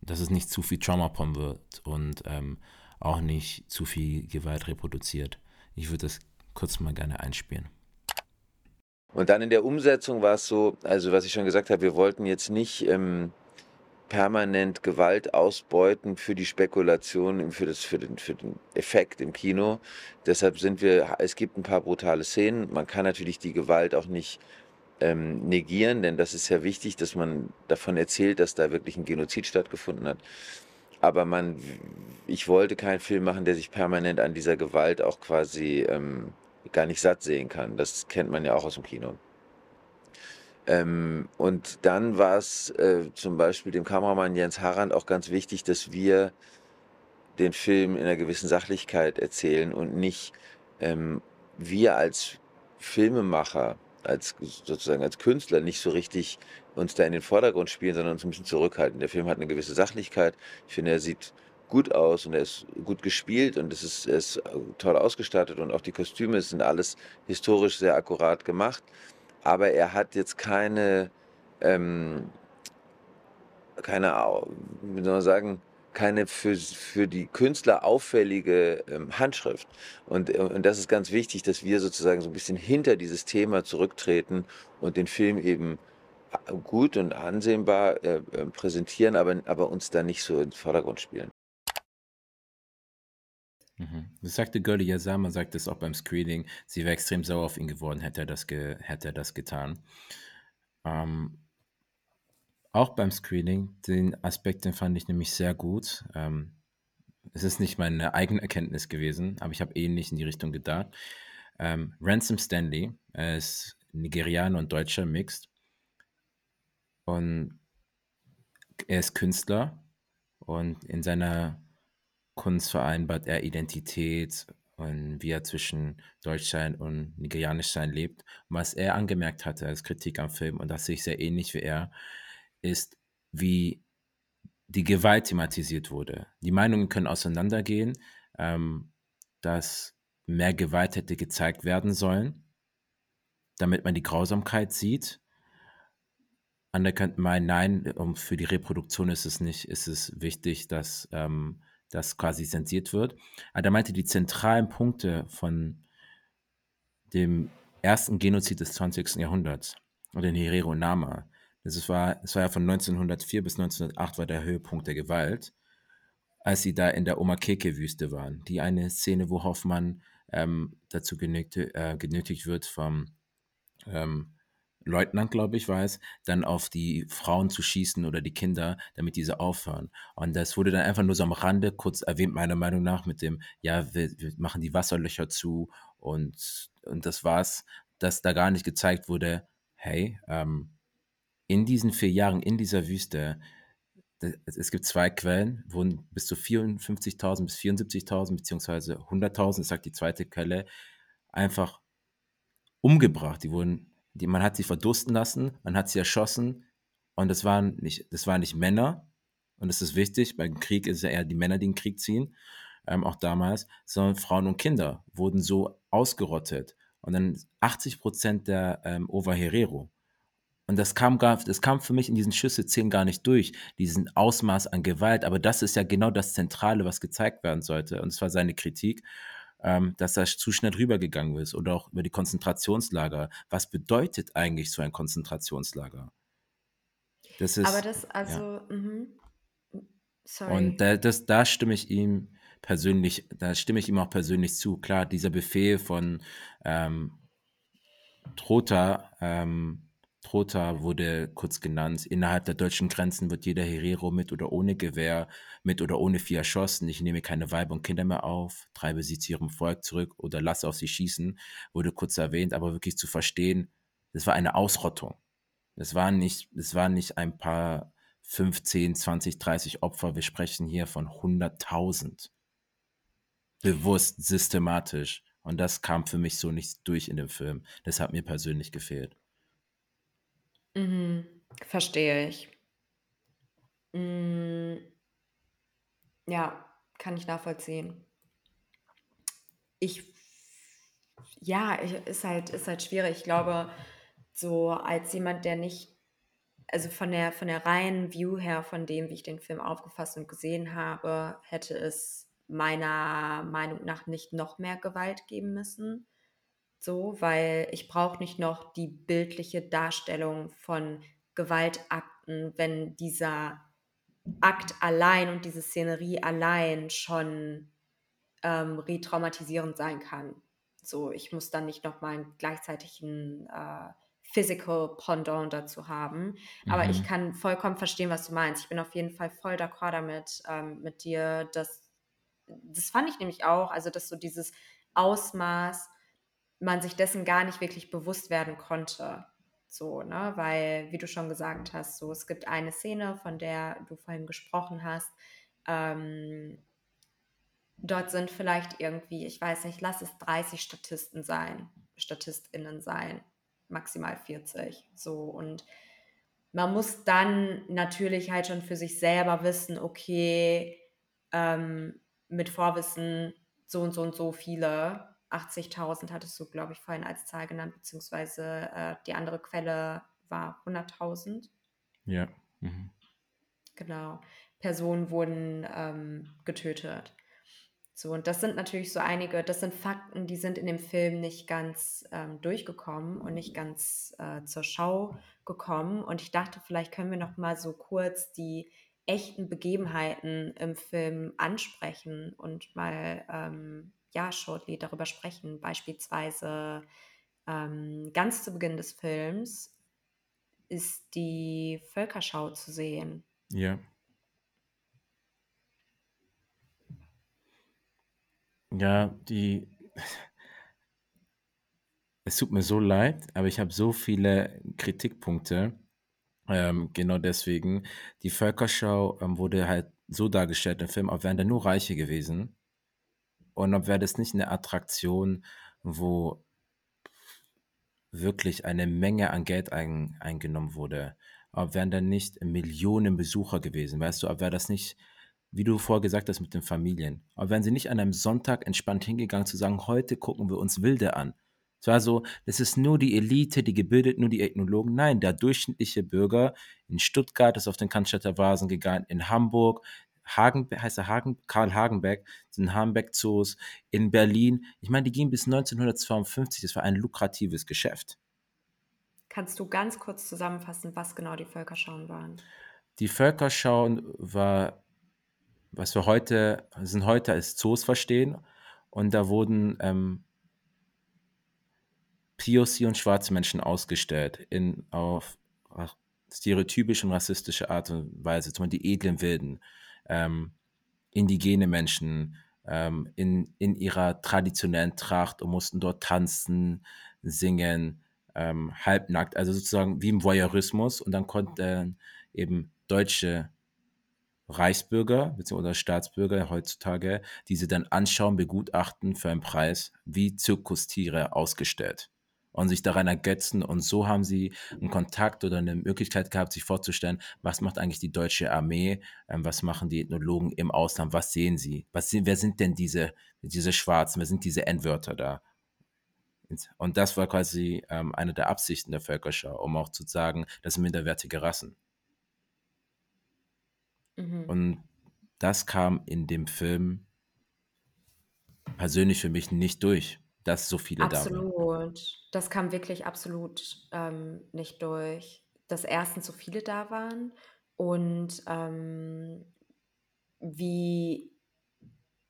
Dass es nicht zu viel Trauma Porn wird und ähm, auch nicht zu viel Gewalt reproduziert. Ich würde das kurz mal gerne einspielen. Und dann in der Umsetzung war es so, also was ich schon gesagt habe, wir wollten jetzt nicht ähm, permanent Gewalt ausbeuten für die Spekulation, für, das, für, den, für den Effekt im Kino. Deshalb sind wir, es gibt ein paar brutale Szenen. Man kann natürlich die Gewalt auch nicht ähm, negieren, denn das ist ja wichtig, dass man davon erzählt, dass da wirklich ein Genozid stattgefunden hat. Aber man, ich wollte keinen Film machen, der sich permanent an dieser Gewalt auch quasi ähm, gar nicht satt sehen kann. Das kennt man ja auch aus dem Kino. Ähm, und dann war es äh, zum Beispiel dem Kameramann Jens Harand auch ganz wichtig, dass wir den Film in einer gewissen Sachlichkeit erzählen und nicht ähm, wir als Filmemacher, als sozusagen als Künstler nicht so richtig uns da in den Vordergrund spielen, sondern uns ein bisschen zurückhalten. Der Film hat eine gewisse Sachlichkeit. Ich finde, er sieht gut aus und er ist gut gespielt und es ist, er ist toll ausgestattet und auch die Kostüme sind alles historisch sehr akkurat gemacht. Aber er hat jetzt keine, ähm, keine, wie soll man sagen, keine für, für die Künstler auffällige ähm, Handschrift. Und, und das ist ganz wichtig, dass wir sozusagen so ein bisschen hinter dieses Thema zurücktreten und den Film eben gut und ansehbar äh, äh, präsentieren, aber, aber uns da nicht so ins Vordergrund spielen. Mhm. Das sagte Gurley Yazama, sagte es auch beim Screening. Sie wäre extrem sauer auf ihn geworden, hätte er das, ge hätte er das getan. Ähm, auch beim Screening, den Aspekt, den fand ich nämlich sehr gut. Ähm, es ist nicht meine eigene Erkenntnis gewesen, aber ich habe ähnlich in die Richtung gedacht. Ähm, Ransom Stanley, er ist Nigerianer und Deutscher mixed. Und er ist Künstler und in seiner Kunst vereinbart er Identität und wie er zwischen Deutschsein und Nigerianischsein lebt. Was er angemerkt hatte als Kritik am Film, und das sehe ich sehr ähnlich wie er, ist, wie die Gewalt thematisiert wurde. Die Meinungen können auseinandergehen, ähm, dass mehr Gewalt hätte gezeigt werden sollen, damit man die Grausamkeit sieht. Andere könnten meinen, nein, für die Reproduktion ist es nicht, ist es wichtig, dass ähm, das quasi zensiert wird. Aber er meinte, die zentralen Punkte von dem ersten Genozid des 20. Jahrhunderts oder den Herero Nama, das war, das war ja von 1904 bis 1908 war der Höhepunkt der Gewalt, als sie da in der Omakeke-Wüste waren. Die eine Szene, wo Hoffmann ähm, dazu genötigt, äh, genötigt wird vom ähm, Leutnant, glaube ich, war es, dann auf die Frauen zu schießen oder die Kinder, damit diese aufhören. Und das wurde dann einfach nur so am Rande kurz erwähnt, meiner Meinung nach, mit dem, ja, wir, wir machen die Wasserlöcher zu und, und das war's, dass da gar nicht gezeigt wurde, hey, ähm, in diesen vier Jahren in dieser Wüste, es gibt zwei Quellen, wurden bis zu 54.000 bis 74.000 beziehungsweise 100.000, das sagt die zweite Quelle, einfach umgebracht. Die wurden, die, man hat sie verdursten lassen, man hat sie erschossen und das waren nicht, das waren nicht Männer und das ist wichtig, beim Krieg ist es ja eher die Männer, die den Krieg ziehen, ähm, auch damals, sondern Frauen und Kinder wurden so ausgerottet und dann 80 Prozent der ähm, Ova Herero und das kam, gar, das kam für mich in diesen Schüsse-Szenen gar nicht durch, diesen Ausmaß an Gewalt. Aber das ist ja genau das Zentrale, was gezeigt werden sollte. Und es war seine Kritik, ähm, dass er zu schnell rübergegangen ist. Oder auch über die Konzentrationslager. Was bedeutet eigentlich so ein Konzentrationslager? Das ist, Aber das, also, ja. mhm. sorry. Und da, das, da stimme ich ihm persönlich, da stimme ich ihm auch persönlich zu. Klar, dieser Befehl von ähm, Trota, ähm, Trotha wurde kurz genannt. Innerhalb der deutschen Grenzen wird jeder Herero mit oder ohne Gewehr, mit oder ohne Vieh erschossen. Ich nehme keine Weiber und Kinder mehr auf, treibe sie zu ihrem Volk zurück oder lasse auf sie schießen. Wurde kurz erwähnt, aber wirklich zu verstehen, das war eine Ausrottung. Es waren nicht, es waren nicht ein paar 15, 20, 30 Opfer. Wir sprechen hier von 100.000. Bewusst, systematisch. Und das kam für mich so nicht durch in dem Film. Das hat mir persönlich gefehlt. Mhm. Verstehe ich. Hm. Ja, kann ich nachvollziehen. Ich ja, ich ist halt ist halt schwierig. Ich glaube, so als jemand, der nicht also von der von der reinen View her, von dem, wie ich den Film aufgefasst und gesehen habe, hätte es meiner Meinung nach nicht noch mehr Gewalt geben müssen so, weil ich brauche nicht noch die bildliche Darstellung von Gewaltakten, wenn dieser Akt allein und diese Szenerie allein schon ähm, retraumatisierend sein kann. So, ich muss dann nicht noch mal einen gleichzeitigen äh, Physical Pendant dazu haben. Aber mhm. ich kann vollkommen verstehen, was du meinst. Ich bin auf jeden Fall voll d'accord damit, ähm, mit dir. Dass, das fand ich nämlich auch, also dass so dieses Ausmaß man sich dessen gar nicht wirklich bewusst werden konnte. So, ne, weil, wie du schon gesagt hast, so, es gibt eine Szene, von der du vorhin gesprochen hast. Ähm, dort sind vielleicht irgendwie, ich weiß nicht, lass es 30 Statisten sein, StatistInnen sein, maximal 40. So, und man muss dann natürlich halt schon für sich selber wissen, okay, ähm, mit Vorwissen so und so und so viele 80.000 hattest du, glaube ich, vorhin als Zahl genannt, beziehungsweise äh, die andere Quelle war 100.000. Ja. Mhm. Genau. Personen wurden ähm, getötet. So, und das sind natürlich so einige, das sind Fakten, die sind in dem Film nicht ganz ähm, durchgekommen und nicht ganz äh, zur Schau gekommen. Und ich dachte, vielleicht können wir noch mal so kurz die echten Begebenheiten im Film ansprechen und mal, ähm, ja, shortly darüber sprechen. Beispielsweise ähm, ganz zu Beginn des Films ist die Völkerschau zu sehen. Ja. Ja, die. Es tut mir so leid, aber ich habe so viele Kritikpunkte. Ähm, genau deswegen. Die Völkerschau ähm, wurde halt so dargestellt im Film, als wären da nur Reiche gewesen. Und ob wäre das nicht eine Attraktion, wo wirklich eine Menge an Geld ein, eingenommen wurde. Aber wären da nicht Millionen Besucher gewesen, weißt du, aber wäre das nicht, wie du vorher gesagt hast mit den Familien, aber wären sie nicht an einem Sonntag entspannt hingegangen zu sagen, heute gucken wir uns Wilde an. Es war so, das ist nur die Elite, die gebildet, nur die Ethnologen. Nein, der durchschnittliche Bürger in Stuttgart ist auf den Cannstatter Vasen gegangen, in Hamburg, Hagen, heißt er Hagen, Karl Hagenbeck, sind Hagenbeck-Zoos in Berlin. Ich meine, die gingen bis 1952. Das war ein lukratives Geschäft. Kannst du ganz kurz zusammenfassen, was genau die Völkerschauen waren? Die Völkerschauen war, was wir heute, sind heute als Zoos verstehen. Und da wurden ähm, POC und schwarze Menschen ausgestellt in, auf, auf stereotypische und rassistische Art und Weise, zum Beispiel die edlen Wilden ähm, indigene Menschen ähm, in, in ihrer traditionellen Tracht und mussten dort tanzen, singen, ähm, halbnackt, also sozusagen wie im Voyeurismus. Und dann konnten eben deutsche Reichsbürger bzw. Staatsbürger heutzutage diese dann anschauen, begutachten für einen Preis wie Zirkustiere ausgestellt und sich daran ergötzen. Und so haben sie einen Kontakt oder eine Möglichkeit gehabt, sich vorzustellen, was macht eigentlich die deutsche Armee, ähm, was machen die Ethnologen im Ausland, was sehen sie, was sind, wer sind denn diese, diese Schwarzen, wer sind diese N-Wörter da? Und das war quasi ähm, eine der Absichten der Völkerschau, um auch zu sagen, das sind minderwertige Rassen. Mhm. Und das kam in dem Film persönlich für mich nicht durch dass so viele da waren. Absolut. Das kam wirklich absolut ähm, nicht durch, dass erstens so viele da waren und ähm, wie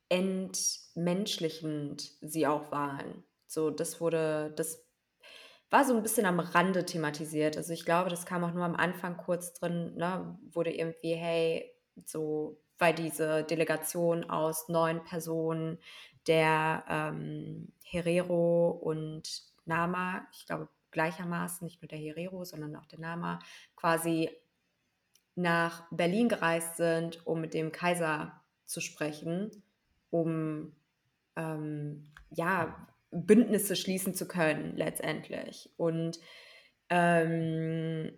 entmenschlichend sie auch waren. So, das wurde, das war so ein bisschen am Rande thematisiert. Also ich glaube, das kam auch nur am Anfang kurz drin, ne, wurde irgendwie, hey, so, weil diese Delegation aus neun Personen der ähm, Herero und Nama, ich glaube gleichermaßen, nicht nur der Herero, sondern auch der Nama, quasi nach Berlin gereist sind, um mit dem Kaiser zu sprechen, um ähm, ja, Bündnisse schließen zu können letztendlich. Und ähm,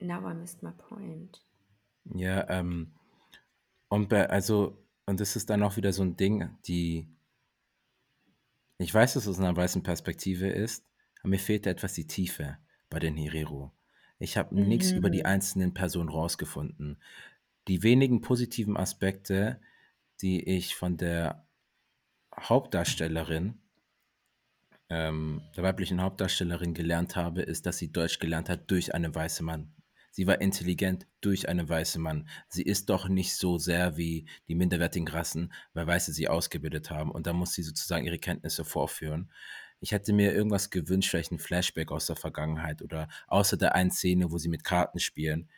Now I missed my point. Ja, ähm, und bei, also, und das ist dann auch wieder so ein Ding, die, ich weiß, dass es aus einer weißen Perspektive ist, aber mir fehlt etwas die Tiefe bei den Herero. Ich habe mhm. nichts über die einzelnen Personen rausgefunden. Die wenigen positiven Aspekte, die ich von der Hauptdarstellerin, ähm, der weiblichen Hauptdarstellerin gelernt habe, ist, dass sie Deutsch gelernt hat durch einen weißen Mann. Sie war intelligent durch einen weißen Mann. Sie ist doch nicht so sehr wie die minderwertigen Rassen, weil Weiße sie ausgebildet haben. Und da muss sie sozusagen ihre Kenntnisse vorführen. Ich hätte mir irgendwas gewünscht, vielleicht ein Flashback aus der Vergangenheit oder außer der einen Szene, wo sie mit Karten spielen,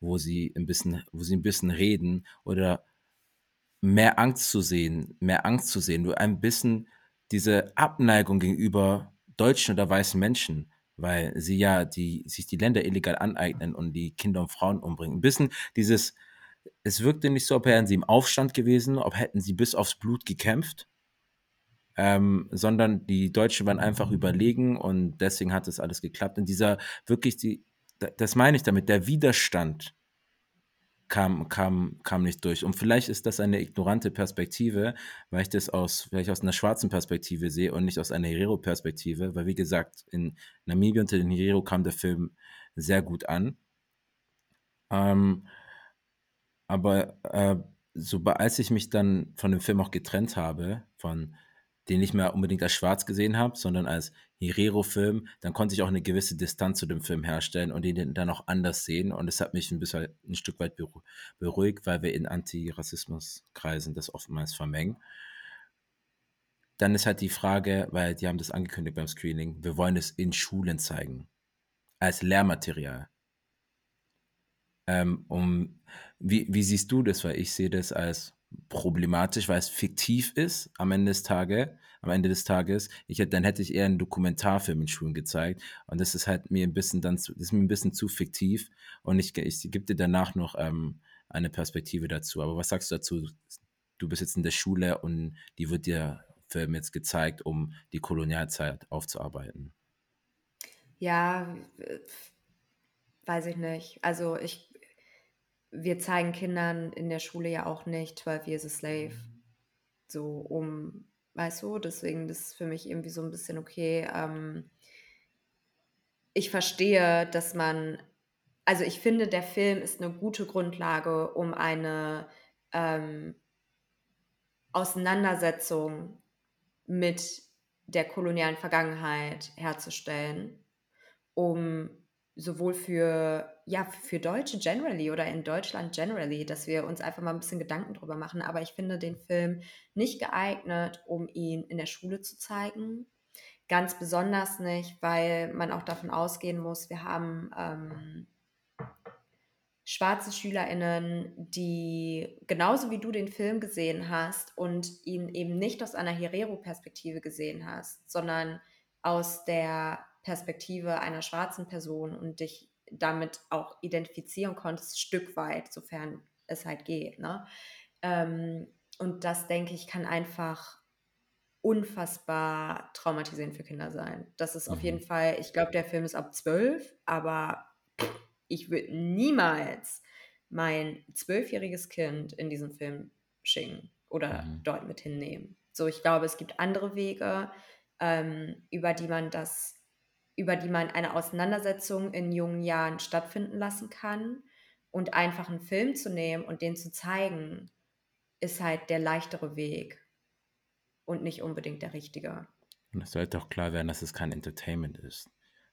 wo sie ein bisschen, wo sie ein bisschen reden oder mehr Angst zu sehen, mehr Angst zu sehen, nur ein bisschen diese Abneigung gegenüber deutschen oder weißen Menschen weil sie ja die, sich die Länder illegal aneignen und die Kinder und Frauen umbringen. Ein bisschen dieses, es wirkte nicht so, ob wären sie im Aufstand gewesen, ob hätten sie bis aufs Blut gekämpft, ähm, sondern die Deutschen waren einfach überlegen und deswegen hat das alles geklappt. Und dieser wirklich, die, das meine ich damit, der Widerstand kam, kam, kam nicht durch. Und vielleicht ist das eine ignorante Perspektive, weil ich das aus, vielleicht aus einer schwarzen Perspektive sehe und nicht aus einer Herero-Perspektive, weil wie gesagt, in Namibia unter den Herero kam der Film sehr gut an. Ähm, aber äh, so als ich mich dann von dem Film auch getrennt habe, von den nicht mehr unbedingt als schwarz gesehen habe, sondern als Herero-Film, dann konnte ich auch eine gewisse Distanz zu dem Film herstellen und ihn dann auch anders sehen. Und es hat mich ein bisschen ein Stück weit beruhigt, weil wir in Antirassismuskreisen das oftmals vermengen. Dann ist halt die Frage, weil die haben das angekündigt beim Screening, wir wollen es in Schulen zeigen. Als Lehrmaterial. Ähm, um, wie, wie siehst du das? Weil ich sehe das als problematisch, weil es fiktiv ist am Ende des Tages. Am Ende des Tages, ich hätte, dann hätte ich eher einen Dokumentarfilm in Schulen gezeigt. Und das ist halt mir ein bisschen dann zu, ist mir ein bisschen zu fiktiv. Und ich, ich gebe dir danach noch ähm, eine Perspektive dazu. Aber was sagst du dazu? Du bist jetzt in der Schule und die wird dir Film jetzt gezeigt, um die Kolonialzeit aufzuarbeiten. Ja, weiß ich nicht. Also ich wir zeigen Kindern in der Schule ja auch nicht 12 Years a Slave. So um, weißt du, deswegen das ist für mich irgendwie so ein bisschen okay. Ähm, ich verstehe, dass man, also ich finde, der Film ist eine gute Grundlage, um eine ähm, Auseinandersetzung mit der kolonialen Vergangenheit herzustellen, um sowohl für, ja, für Deutsche generally oder in Deutschland generally, dass wir uns einfach mal ein bisschen Gedanken drüber machen. Aber ich finde den Film nicht geeignet, um ihn in der Schule zu zeigen. Ganz besonders nicht, weil man auch davon ausgehen muss, wir haben ähm, schwarze SchülerInnen, die genauso wie du den Film gesehen hast und ihn eben nicht aus einer Herero-Perspektive gesehen hast, sondern aus der Perspektive einer schwarzen Person und dich damit auch identifizieren konntest, Stück weit, sofern es halt geht. Ne? Ähm, und das, denke ich, kann einfach unfassbar traumatisierend für Kinder sein. Das ist mhm. auf jeden. Fall, ich glaube, der Film ist ab zwölf, aber ich würde niemals mein zwölfjähriges Kind in diesen Film schicken oder mhm. dort mit hinnehmen. So, ich glaube, es gibt andere Wege, ähm, über die man das über die man eine Auseinandersetzung in jungen Jahren stattfinden lassen kann. Und einfach einen Film zu nehmen und den zu zeigen, ist halt der leichtere Weg und nicht unbedingt der richtige. Und es sollte auch klar werden, dass es kein Entertainment ist.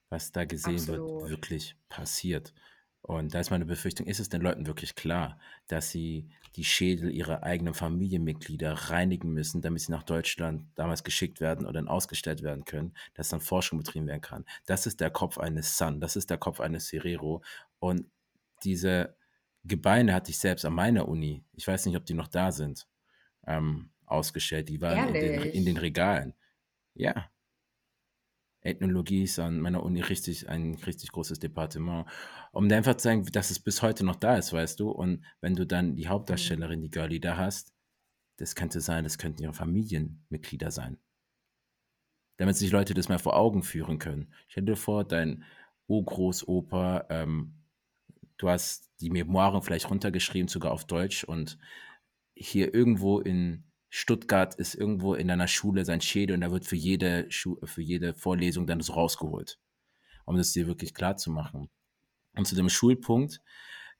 Was da gesehen Absolut. wird, wirklich passiert. Und da ist meine Befürchtung, ist es den Leuten wirklich klar, dass sie die Schädel ihrer eigenen Familienmitglieder reinigen müssen, damit sie nach Deutschland damals geschickt werden oder dann ausgestellt werden können, dass dann Forschung betrieben werden kann. Das ist der Kopf eines Sun, das ist der Kopf eines Herero. Und diese Gebeine hatte ich selbst an meiner Uni, ich weiß nicht, ob die noch da sind, ähm, ausgestellt. Die waren in den, in den Regalen. Ja, Ethnologie ist an meiner Uni richtig ein richtig großes Departement. Um einfach zu zeigen, dass es bis heute noch da ist, weißt du. Und wenn du dann die Hauptdarstellerin, die Girlie da hast, das könnte sein, das könnten ihre Familienmitglieder sein. Damit sich Leute das mal vor Augen führen können. Stell dir vor, dein Urgroßopa, ähm, du hast die Memoiren vielleicht runtergeschrieben, sogar auf Deutsch und hier irgendwo in Stuttgart ist irgendwo in einer Schule sein Schädel und da wird für jede, Schu für jede Vorlesung dann so rausgeholt, um das dir wirklich klar zu machen. Und zu dem Schulpunkt,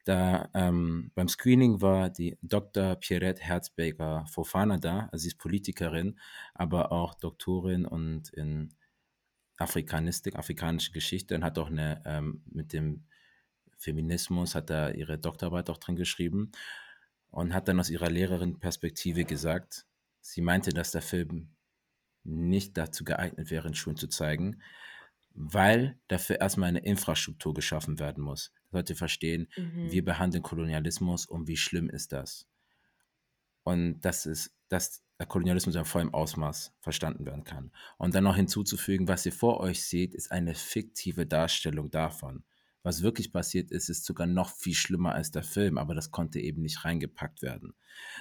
da ähm, beim Screening war die Dr. Pierrette Herzberger Fofana da, also sie ist Politikerin, aber auch Doktorin und in Afrikanistik, afrikanische Geschichte und hat auch eine ähm, mit dem Feminismus, hat da ihre Doktorarbeit auch drin geschrieben und hat dann aus ihrer Lehrerin-Perspektive gesagt, sie meinte, dass der Film nicht dazu geeignet wäre, in Schulen zu zeigen, weil dafür erstmal eine Infrastruktur geschaffen werden muss. Leute verstehen, mhm. wir behandeln Kolonialismus und wie schlimm ist das? Und das ist, dass der Kolonialismus in vollem Ausmaß verstanden werden kann. Und dann noch hinzuzufügen, was ihr vor euch seht, ist eine fiktive Darstellung davon was wirklich passiert ist, ist sogar noch viel schlimmer als der Film, aber das konnte eben nicht reingepackt werden.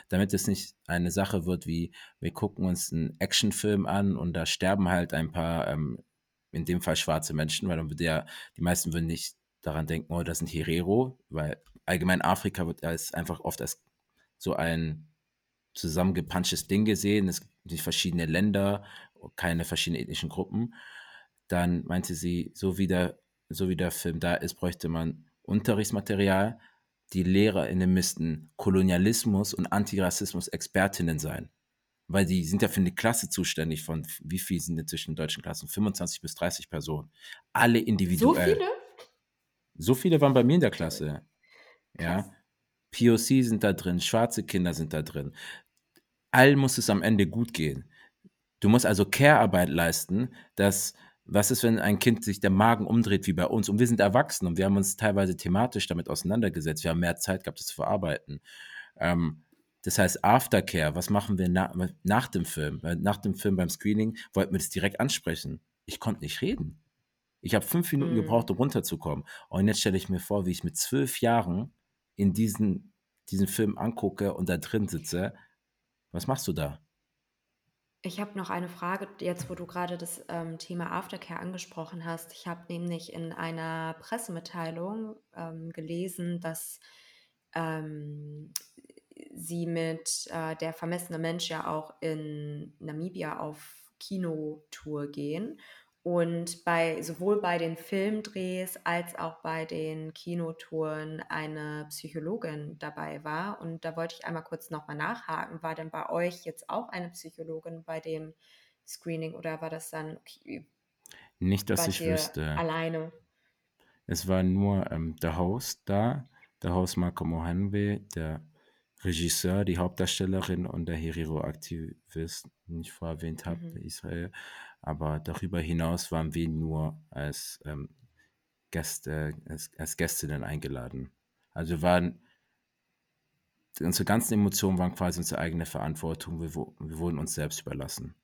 Damit es nicht eine Sache wird wie, wir gucken uns einen Actionfilm an und da sterben halt ein paar, ähm, in dem Fall schwarze Menschen, weil dann würde ja, die meisten würden nicht daran denken, oh, das sind Herero, weil allgemein Afrika wird als einfach oft als so ein zusammengepanschtes Ding gesehen. Es gibt verschiedene Länder, keine verschiedenen ethnischen Gruppen. Dann meinte sie, so wie der so wie der Film da ist, bräuchte man Unterrichtsmaterial. Die LehrerInnen müssten Kolonialismus und Antirassismus Expertinnen sein. weil die sind ja für eine Klasse zuständig von wie viel sind inzwischen in deutschen Klassen? 25 bis 30 Personen. Alle So individuell. viele? So viele waren bei mir in der Klasse. Krass. Ja. POC sind da drin, schwarze Kinder sind da drin. Allen muss es am Ende gut gehen. Du musst also Care-Arbeit leisten, dass, was ist, wenn ein Kind sich der Magen umdreht wie bei uns? Und wir sind erwachsen und wir haben uns teilweise thematisch damit auseinandergesetzt. Wir haben mehr Zeit gehabt, das zu verarbeiten. Ähm, das heißt, Aftercare, was machen wir na, nach dem Film? Nach dem Film beim Screening wollten wir das direkt ansprechen. Ich konnte nicht reden. Ich habe fünf Minuten Mhm. gebraucht, um runterzukommen. Und jetzt stelle ich mir vor, wie ich mit zwölf Jahren in diesen, diesen Film angucke und da drin sitze. Was machst du da? Ich habe noch eine Frage, jetzt wo du gerade das ähm, Thema Aftercare angesprochen hast. Ich habe nämlich in einer Pressemitteilung ähm, gelesen, dass ähm, sie mit äh, der vermessene Mensch ja auch in Namibia auf Kinotour gehen. Und bei sowohl bei den Filmdrehs als auch bei den Kinotouren eine Psychologin dabei war. Und da wollte ich einmal kurz nochmal nachhaken. War denn bei euch jetzt auch eine Psychologin bei dem Screening oder war das dann okay, Nicht, dass ich wüsste. alleine? Es war nur ähm, der Host da, der Host Marco Mohanwe, der Regisseur, die Hauptdarstellerin und der Herero-Aktivist, den ich vorher erwähnt habe, Mhm. der Israel. Aber darüber hinaus waren wir nur als ähm, Gäste, als, als Gästinnen eingeladen. Also wir waren, unsere ganzen Emotionen waren quasi unsere eigene Verantwortung. Wir, wir wurden uns selbst überlassen.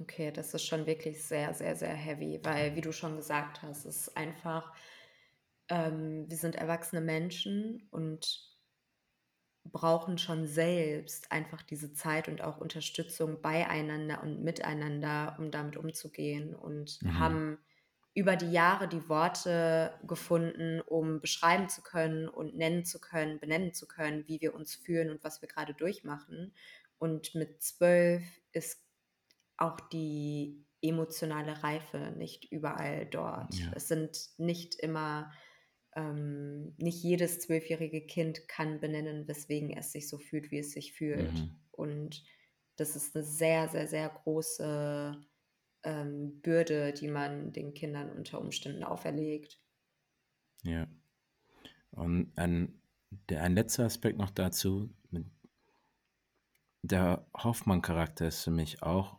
Okay, das ist schon wirklich sehr, sehr, sehr heavy, weil, wie du schon gesagt hast, es ist einfach, ähm, wir sind erwachsene Menschen und brauchen schon selbst einfach diese Zeit und auch Unterstützung beieinander und miteinander, um damit umzugehen und Mhm. haben über die Jahre die Worte gefunden, um beschreiben zu können und nennen zu können, benennen zu können, wie wir uns fühlen und was wir gerade durchmachen. Und mit zwölf ist auch die emotionale Reife nicht überall dort. Ja. Es sind nicht immer, ähm, nicht jedes zwölfjährige Kind kann benennen, weswegen es sich so fühlt, wie es sich fühlt. Mhm. Und das ist eine sehr, sehr, sehr große ähm, Bürde, die man den Kindern unter Umständen auferlegt. Ja. Und ein, der, ein letzter Aspekt noch dazu. Der Hoffmann-Charakter ist für mich auch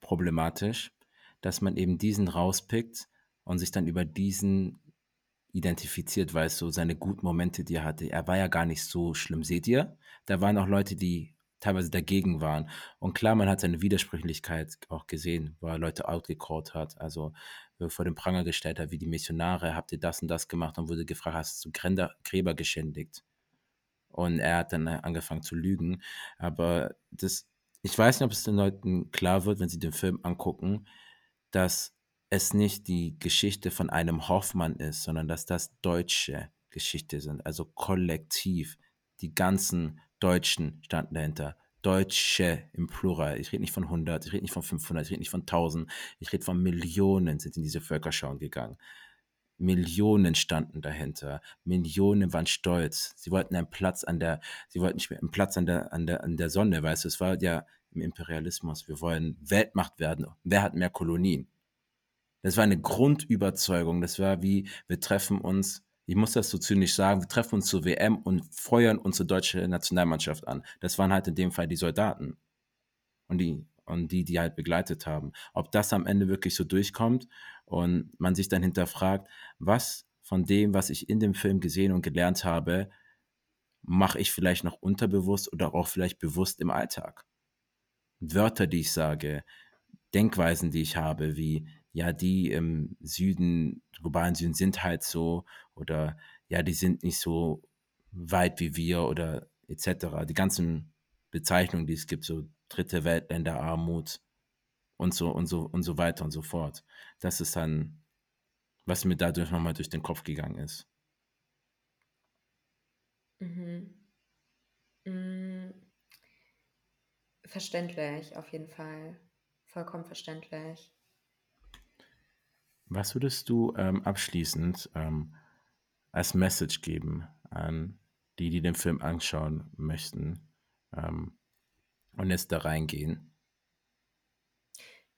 problematisch, dass man eben diesen rauspickt und sich dann über diesen identifiziert, weißt du, seine guten Momente, die er hatte. Er war ja gar nicht so schlimm. Seht ihr? Da waren auch Leute, die teilweise dagegen waren. Und klar, man hat seine Widersprüchlichkeit auch gesehen, wo er Leute outgecallt hat, also äh, vor den Pranger gestellt hat, wie die Missionare, habt ihr das und das gemacht und wurde gefragt, hast du Gränder, Gräber geschändigt? Und er hat dann äh, angefangen zu lügen. Aber das, ich weiß nicht, ob es den Leuten klar wird, wenn sie den Film angucken, dass es nicht die Geschichte von einem Hoffmann ist, sondern dass das deutsche Geschichte sind, also kollektiv. Die ganzen Deutschen standen dahinter. Deutsche im Plural. Ich rede nicht von 100, ich rede nicht von 500, ich rede nicht von 1000, ich rede von Millionen sind in diese Völkerschauen gegangen. Millionen standen dahinter. Millionen waren stolz. Sie wollten einen Platz an der, sie wollten einen Platz an der, an der, an der Sonne, weißt du, es war ja im Imperialismus. Wir wollen Weltmacht werden. Wer hat mehr Kolonien? Das war eine Grundüberzeugung. Das war wie, wir treffen uns, ich muss das so zynisch sagen, wir treffen uns zur WM und feuern unsere deutsche Nationalmannschaft an. Das waren halt in dem Fall die Soldaten. Und die, und die, die halt begleitet haben. Ob das am Ende wirklich so durchkommt und man sich dann hinterfragt, was von dem, was ich in dem Film gesehen und gelernt habe, mache ich vielleicht noch unterbewusst oder auch vielleicht bewusst im Alltag. Wörter, die ich sage, Denkweisen, die ich habe, wie ja, die im Süden, globalen Süden sind halt so oder ja, die sind nicht so weit wie wir oder etc. Die ganzen Bezeichnungen, die es gibt, so dritte Weltländer, Armut und so und so und so weiter und so fort. Das ist dann, was mir dadurch nochmal durch den Kopf gegangen ist. Mhm. Mm, Verständlich, auf jeden Fall. Vollkommen verständlich. Was würdest du ähm, abschließend ähm, als Message geben an die, die den Film anschauen möchten? Ähm, und jetzt da reingehen?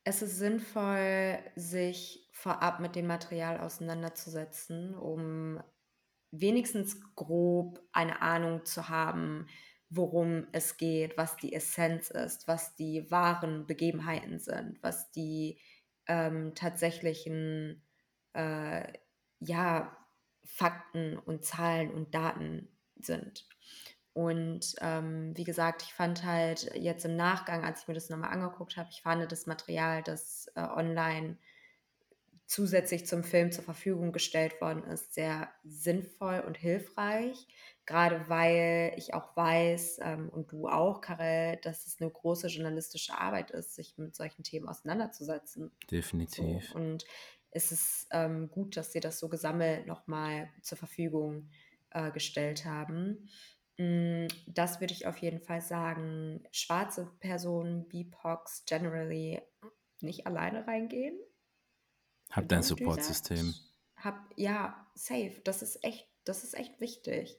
Es ist sinnvoll, sich vorab mit dem Material auseinanderzusetzen, um wenigstens grob eine Ahnung zu haben, worum es geht, was die Essenz ist, was die wahren Begebenheiten sind, was die ähm, tatsächlichen äh, ja, Fakten und Zahlen und Daten sind. Und ähm, wie gesagt, ich fand halt jetzt im Nachgang, als ich mir das nochmal angeguckt habe, ich fand das Material, das äh, online zusätzlich zum Film zur Verfügung gestellt worden ist, sehr sinnvoll und hilfreich. Gerade weil ich auch weiß, ähm, und du auch, Karel, dass es eine große journalistische Arbeit ist, sich mit solchen Themen auseinanderzusetzen. Definitiv. So, und es ist ähm, gut, dass sie das so gesammelt nochmal zur Verfügung äh, gestellt haben. Mm, Das würde ich auf jeden Fall sagen. Schwarze Personen, BIPOX generally nicht alleine reingehen. Hab dein Don't do that. Supportsystem. Hab, ja, safe. Das ist echt, das ist echt wichtig.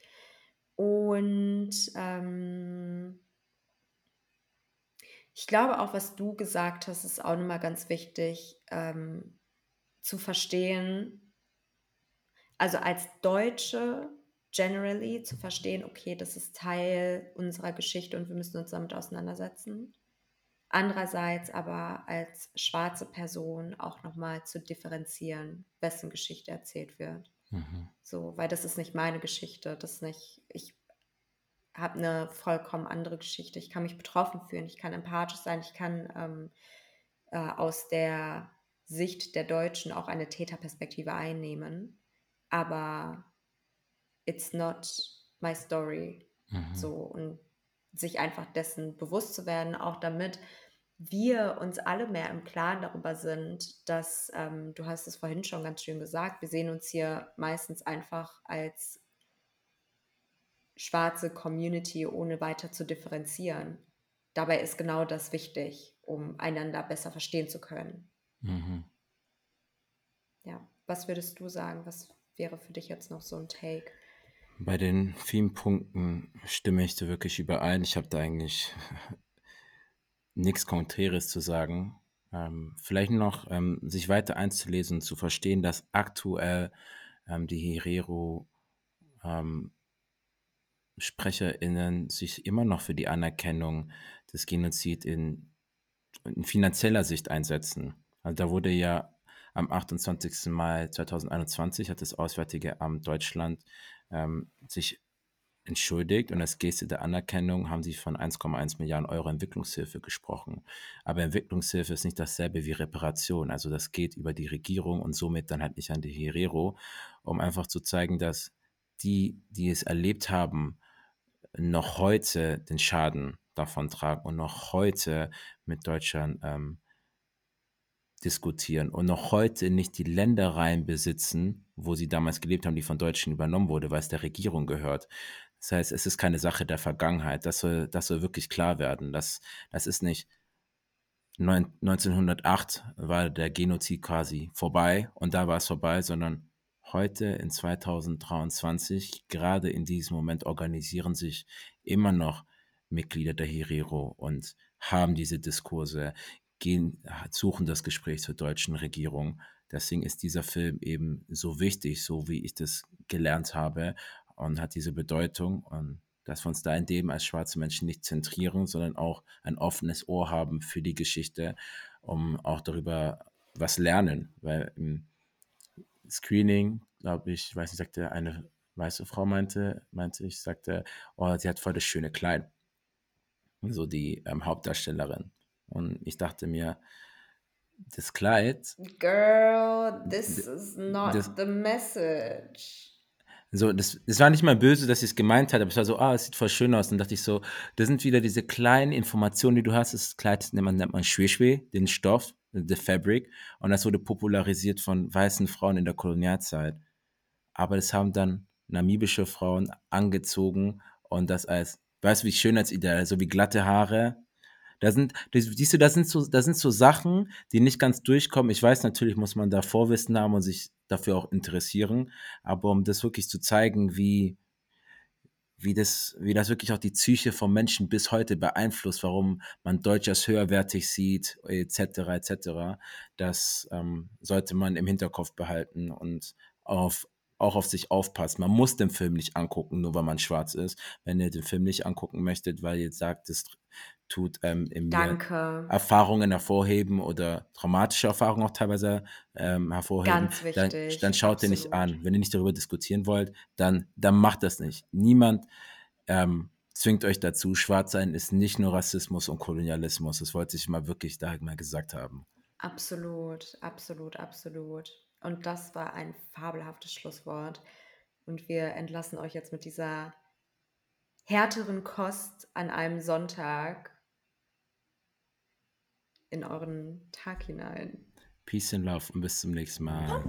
Und ähm, ich glaube auch, was du gesagt hast, ist auch nochmal ganz wichtig ähm, zu verstehen, also als Deutsche generally zu verstehen, okay, das ist Teil unserer Geschichte und wir müssen uns damit auseinandersetzen. Andererseits aber als schwarze Person auch nochmal zu differenzieren, wessen Geschichte erzählt wird. Mhm. So, weil das ist nicht meine Geschichte, das ist nicht, ich habe eine vollkommen andere Geschichte. Ich kann mich betroffen fühlen, ich kann empathisch sein, ich kann ähm, äh, aus der Sicht der Deutschen auch eine Täterperspektive einnehmen, aber it's not my story. Mhm. So und sich einfach dessen bewusst zu werden, auch damit wir uns alle mehr im Klaren darüber sind, dass, ähm, du hast es vorhin schon ganz schön gesagt, wir sehen uns hier meistens einfach als schwarze Community, ohne weiter zu differenzieren. Dabei ist genau das wichtig, um einander besser verstehen zu können. Mhm. Ja, was würdest du sagen? Was wäre für dich jetzt noch so ein Take? Bei den vielen Punkten stimme ich dir wirklich überein. Ich habe da eigentlich nichts Konträres zu sagen. Ähm, vielleicht noch ähm, sich weiter einzulesen und zu verstehen, dass aktuell ähm, die Herero ähm, SprecherInnen sich immer noch für die Anerkennung des Genozid in, in finanzieller Sicht einsetzen. Also da wurde ja am 28. Mai 2021 hat das Auswärtige Amt Deutschland ähm, sich entschuldigt und als Geste der Anerkennung haben sie von 1,1 Milliarden Euro Entwicklungshilfe gesprochen. Aber Entwicklungshilfe ist nicht dasselbe wie Reparation. Also das geht über die Regierung und somit dann halt nicht an die Herero, um einfach zu zeigen, dass die, die es erlebt haben, noch heute den Schaden davon tragen und noch heute mit Deutschland ähm, diskutieren und noch heute nicht die Ländereien besitzen, wo sie damals gelebt haben, die von Deutschen übernommen wurde, weil es der Regierung gehört. Das heißt, es ist keine Sache der Vergangenheit. Das soll, das soll wirklich klar werden. Das, das ist nicht 1908 war der Genozid quasi vorbei und da war es vorbei, sondern heute in 2023, gerade in diesem Moment, organisieren sich immer noch Mitglieder der Herero und haben diese Diskurse, gehen, suchen das Gespräch zur deutschen Regierung. Deswegen ist dieser Film eben so wichtig, so wie ich das gelernt habe und hat diese Bedeutung und dass wir uns da in dem als schwarze Menschen nicht zentrieren, sondern auch ein offenes Ohr haben für die Geschichte, um auch darüber was lernen, weil im Screening, glaube ich, weiß nicht, sagte eine weiße Frau meinte, meinte ich, sagte, oh, sie hat voll das schöne Kleid. So die ähm, Hauptdarstellerin. Und ich dachte mir, das Kleid. Girl, this is not das- the message. So, das, das war nicht mal böse, dass ich es gemeint hatte, aber es war so, ah, es sieht voll schön aus. Und dachte ich so, das sind wieder diese kleinen Informationen, die du hast. Das Kleid nennt man, nennt man Schweshwe, den Stoff, the fabric. Und das wurde popularisiert von weißen Frauen in der Kolonialzeit. Aber das haben dann namibische Frauen angezogen und das als, weißt du, wie Schönheitsideal, so wie glatte Haare. Da sind, siehst du, das sind so, das sind so Sachen, die nicht ganz durchkommen. Ich weiß, natürlich muss man da Vorwissen haben und sich dafür auch interessieren. Aber um das wirklich zu zeigen, wie, wie das, wie das wirklich auch die Psyche vom Menschen bis heute beeinflusst, warum man Deutsch als höherwertig sieht, etc., etc., das ähm, sollte man im Hinterkopf behalten und auf, auch auf sich aufpassen. Man muss den Film nicht angucken, nur weil man schwarz ist. Wenn ihr den Film nicht angucken möchtet, weil ihr sagt, es tut ähm, in mir Danke. Erfahrungen hervorheben oder traumatische Erfahrungen auch teilweise ähm, hervorheben, Ganz dann, wichtig, dann schaut ihr nicht absolut. an. Wenn ihr nicht darüber diskutieren wollt, dann, dann macht das nicht. Niemand ähm, zwingt euch dazu. Schwarz sein ist nicht nur Rassismus und Kolonialismus. Das wollte ich mal wirklich da mal gesagt haben. Absolut, absolut, absolut. Und das war ein fabelhaftes Schlusswort. Und wir entlassen euch jetzt mit dieser härteren Kost an einem Sonntag in euren Tag hinein. Peace and Love und bis zum nächsten Mal.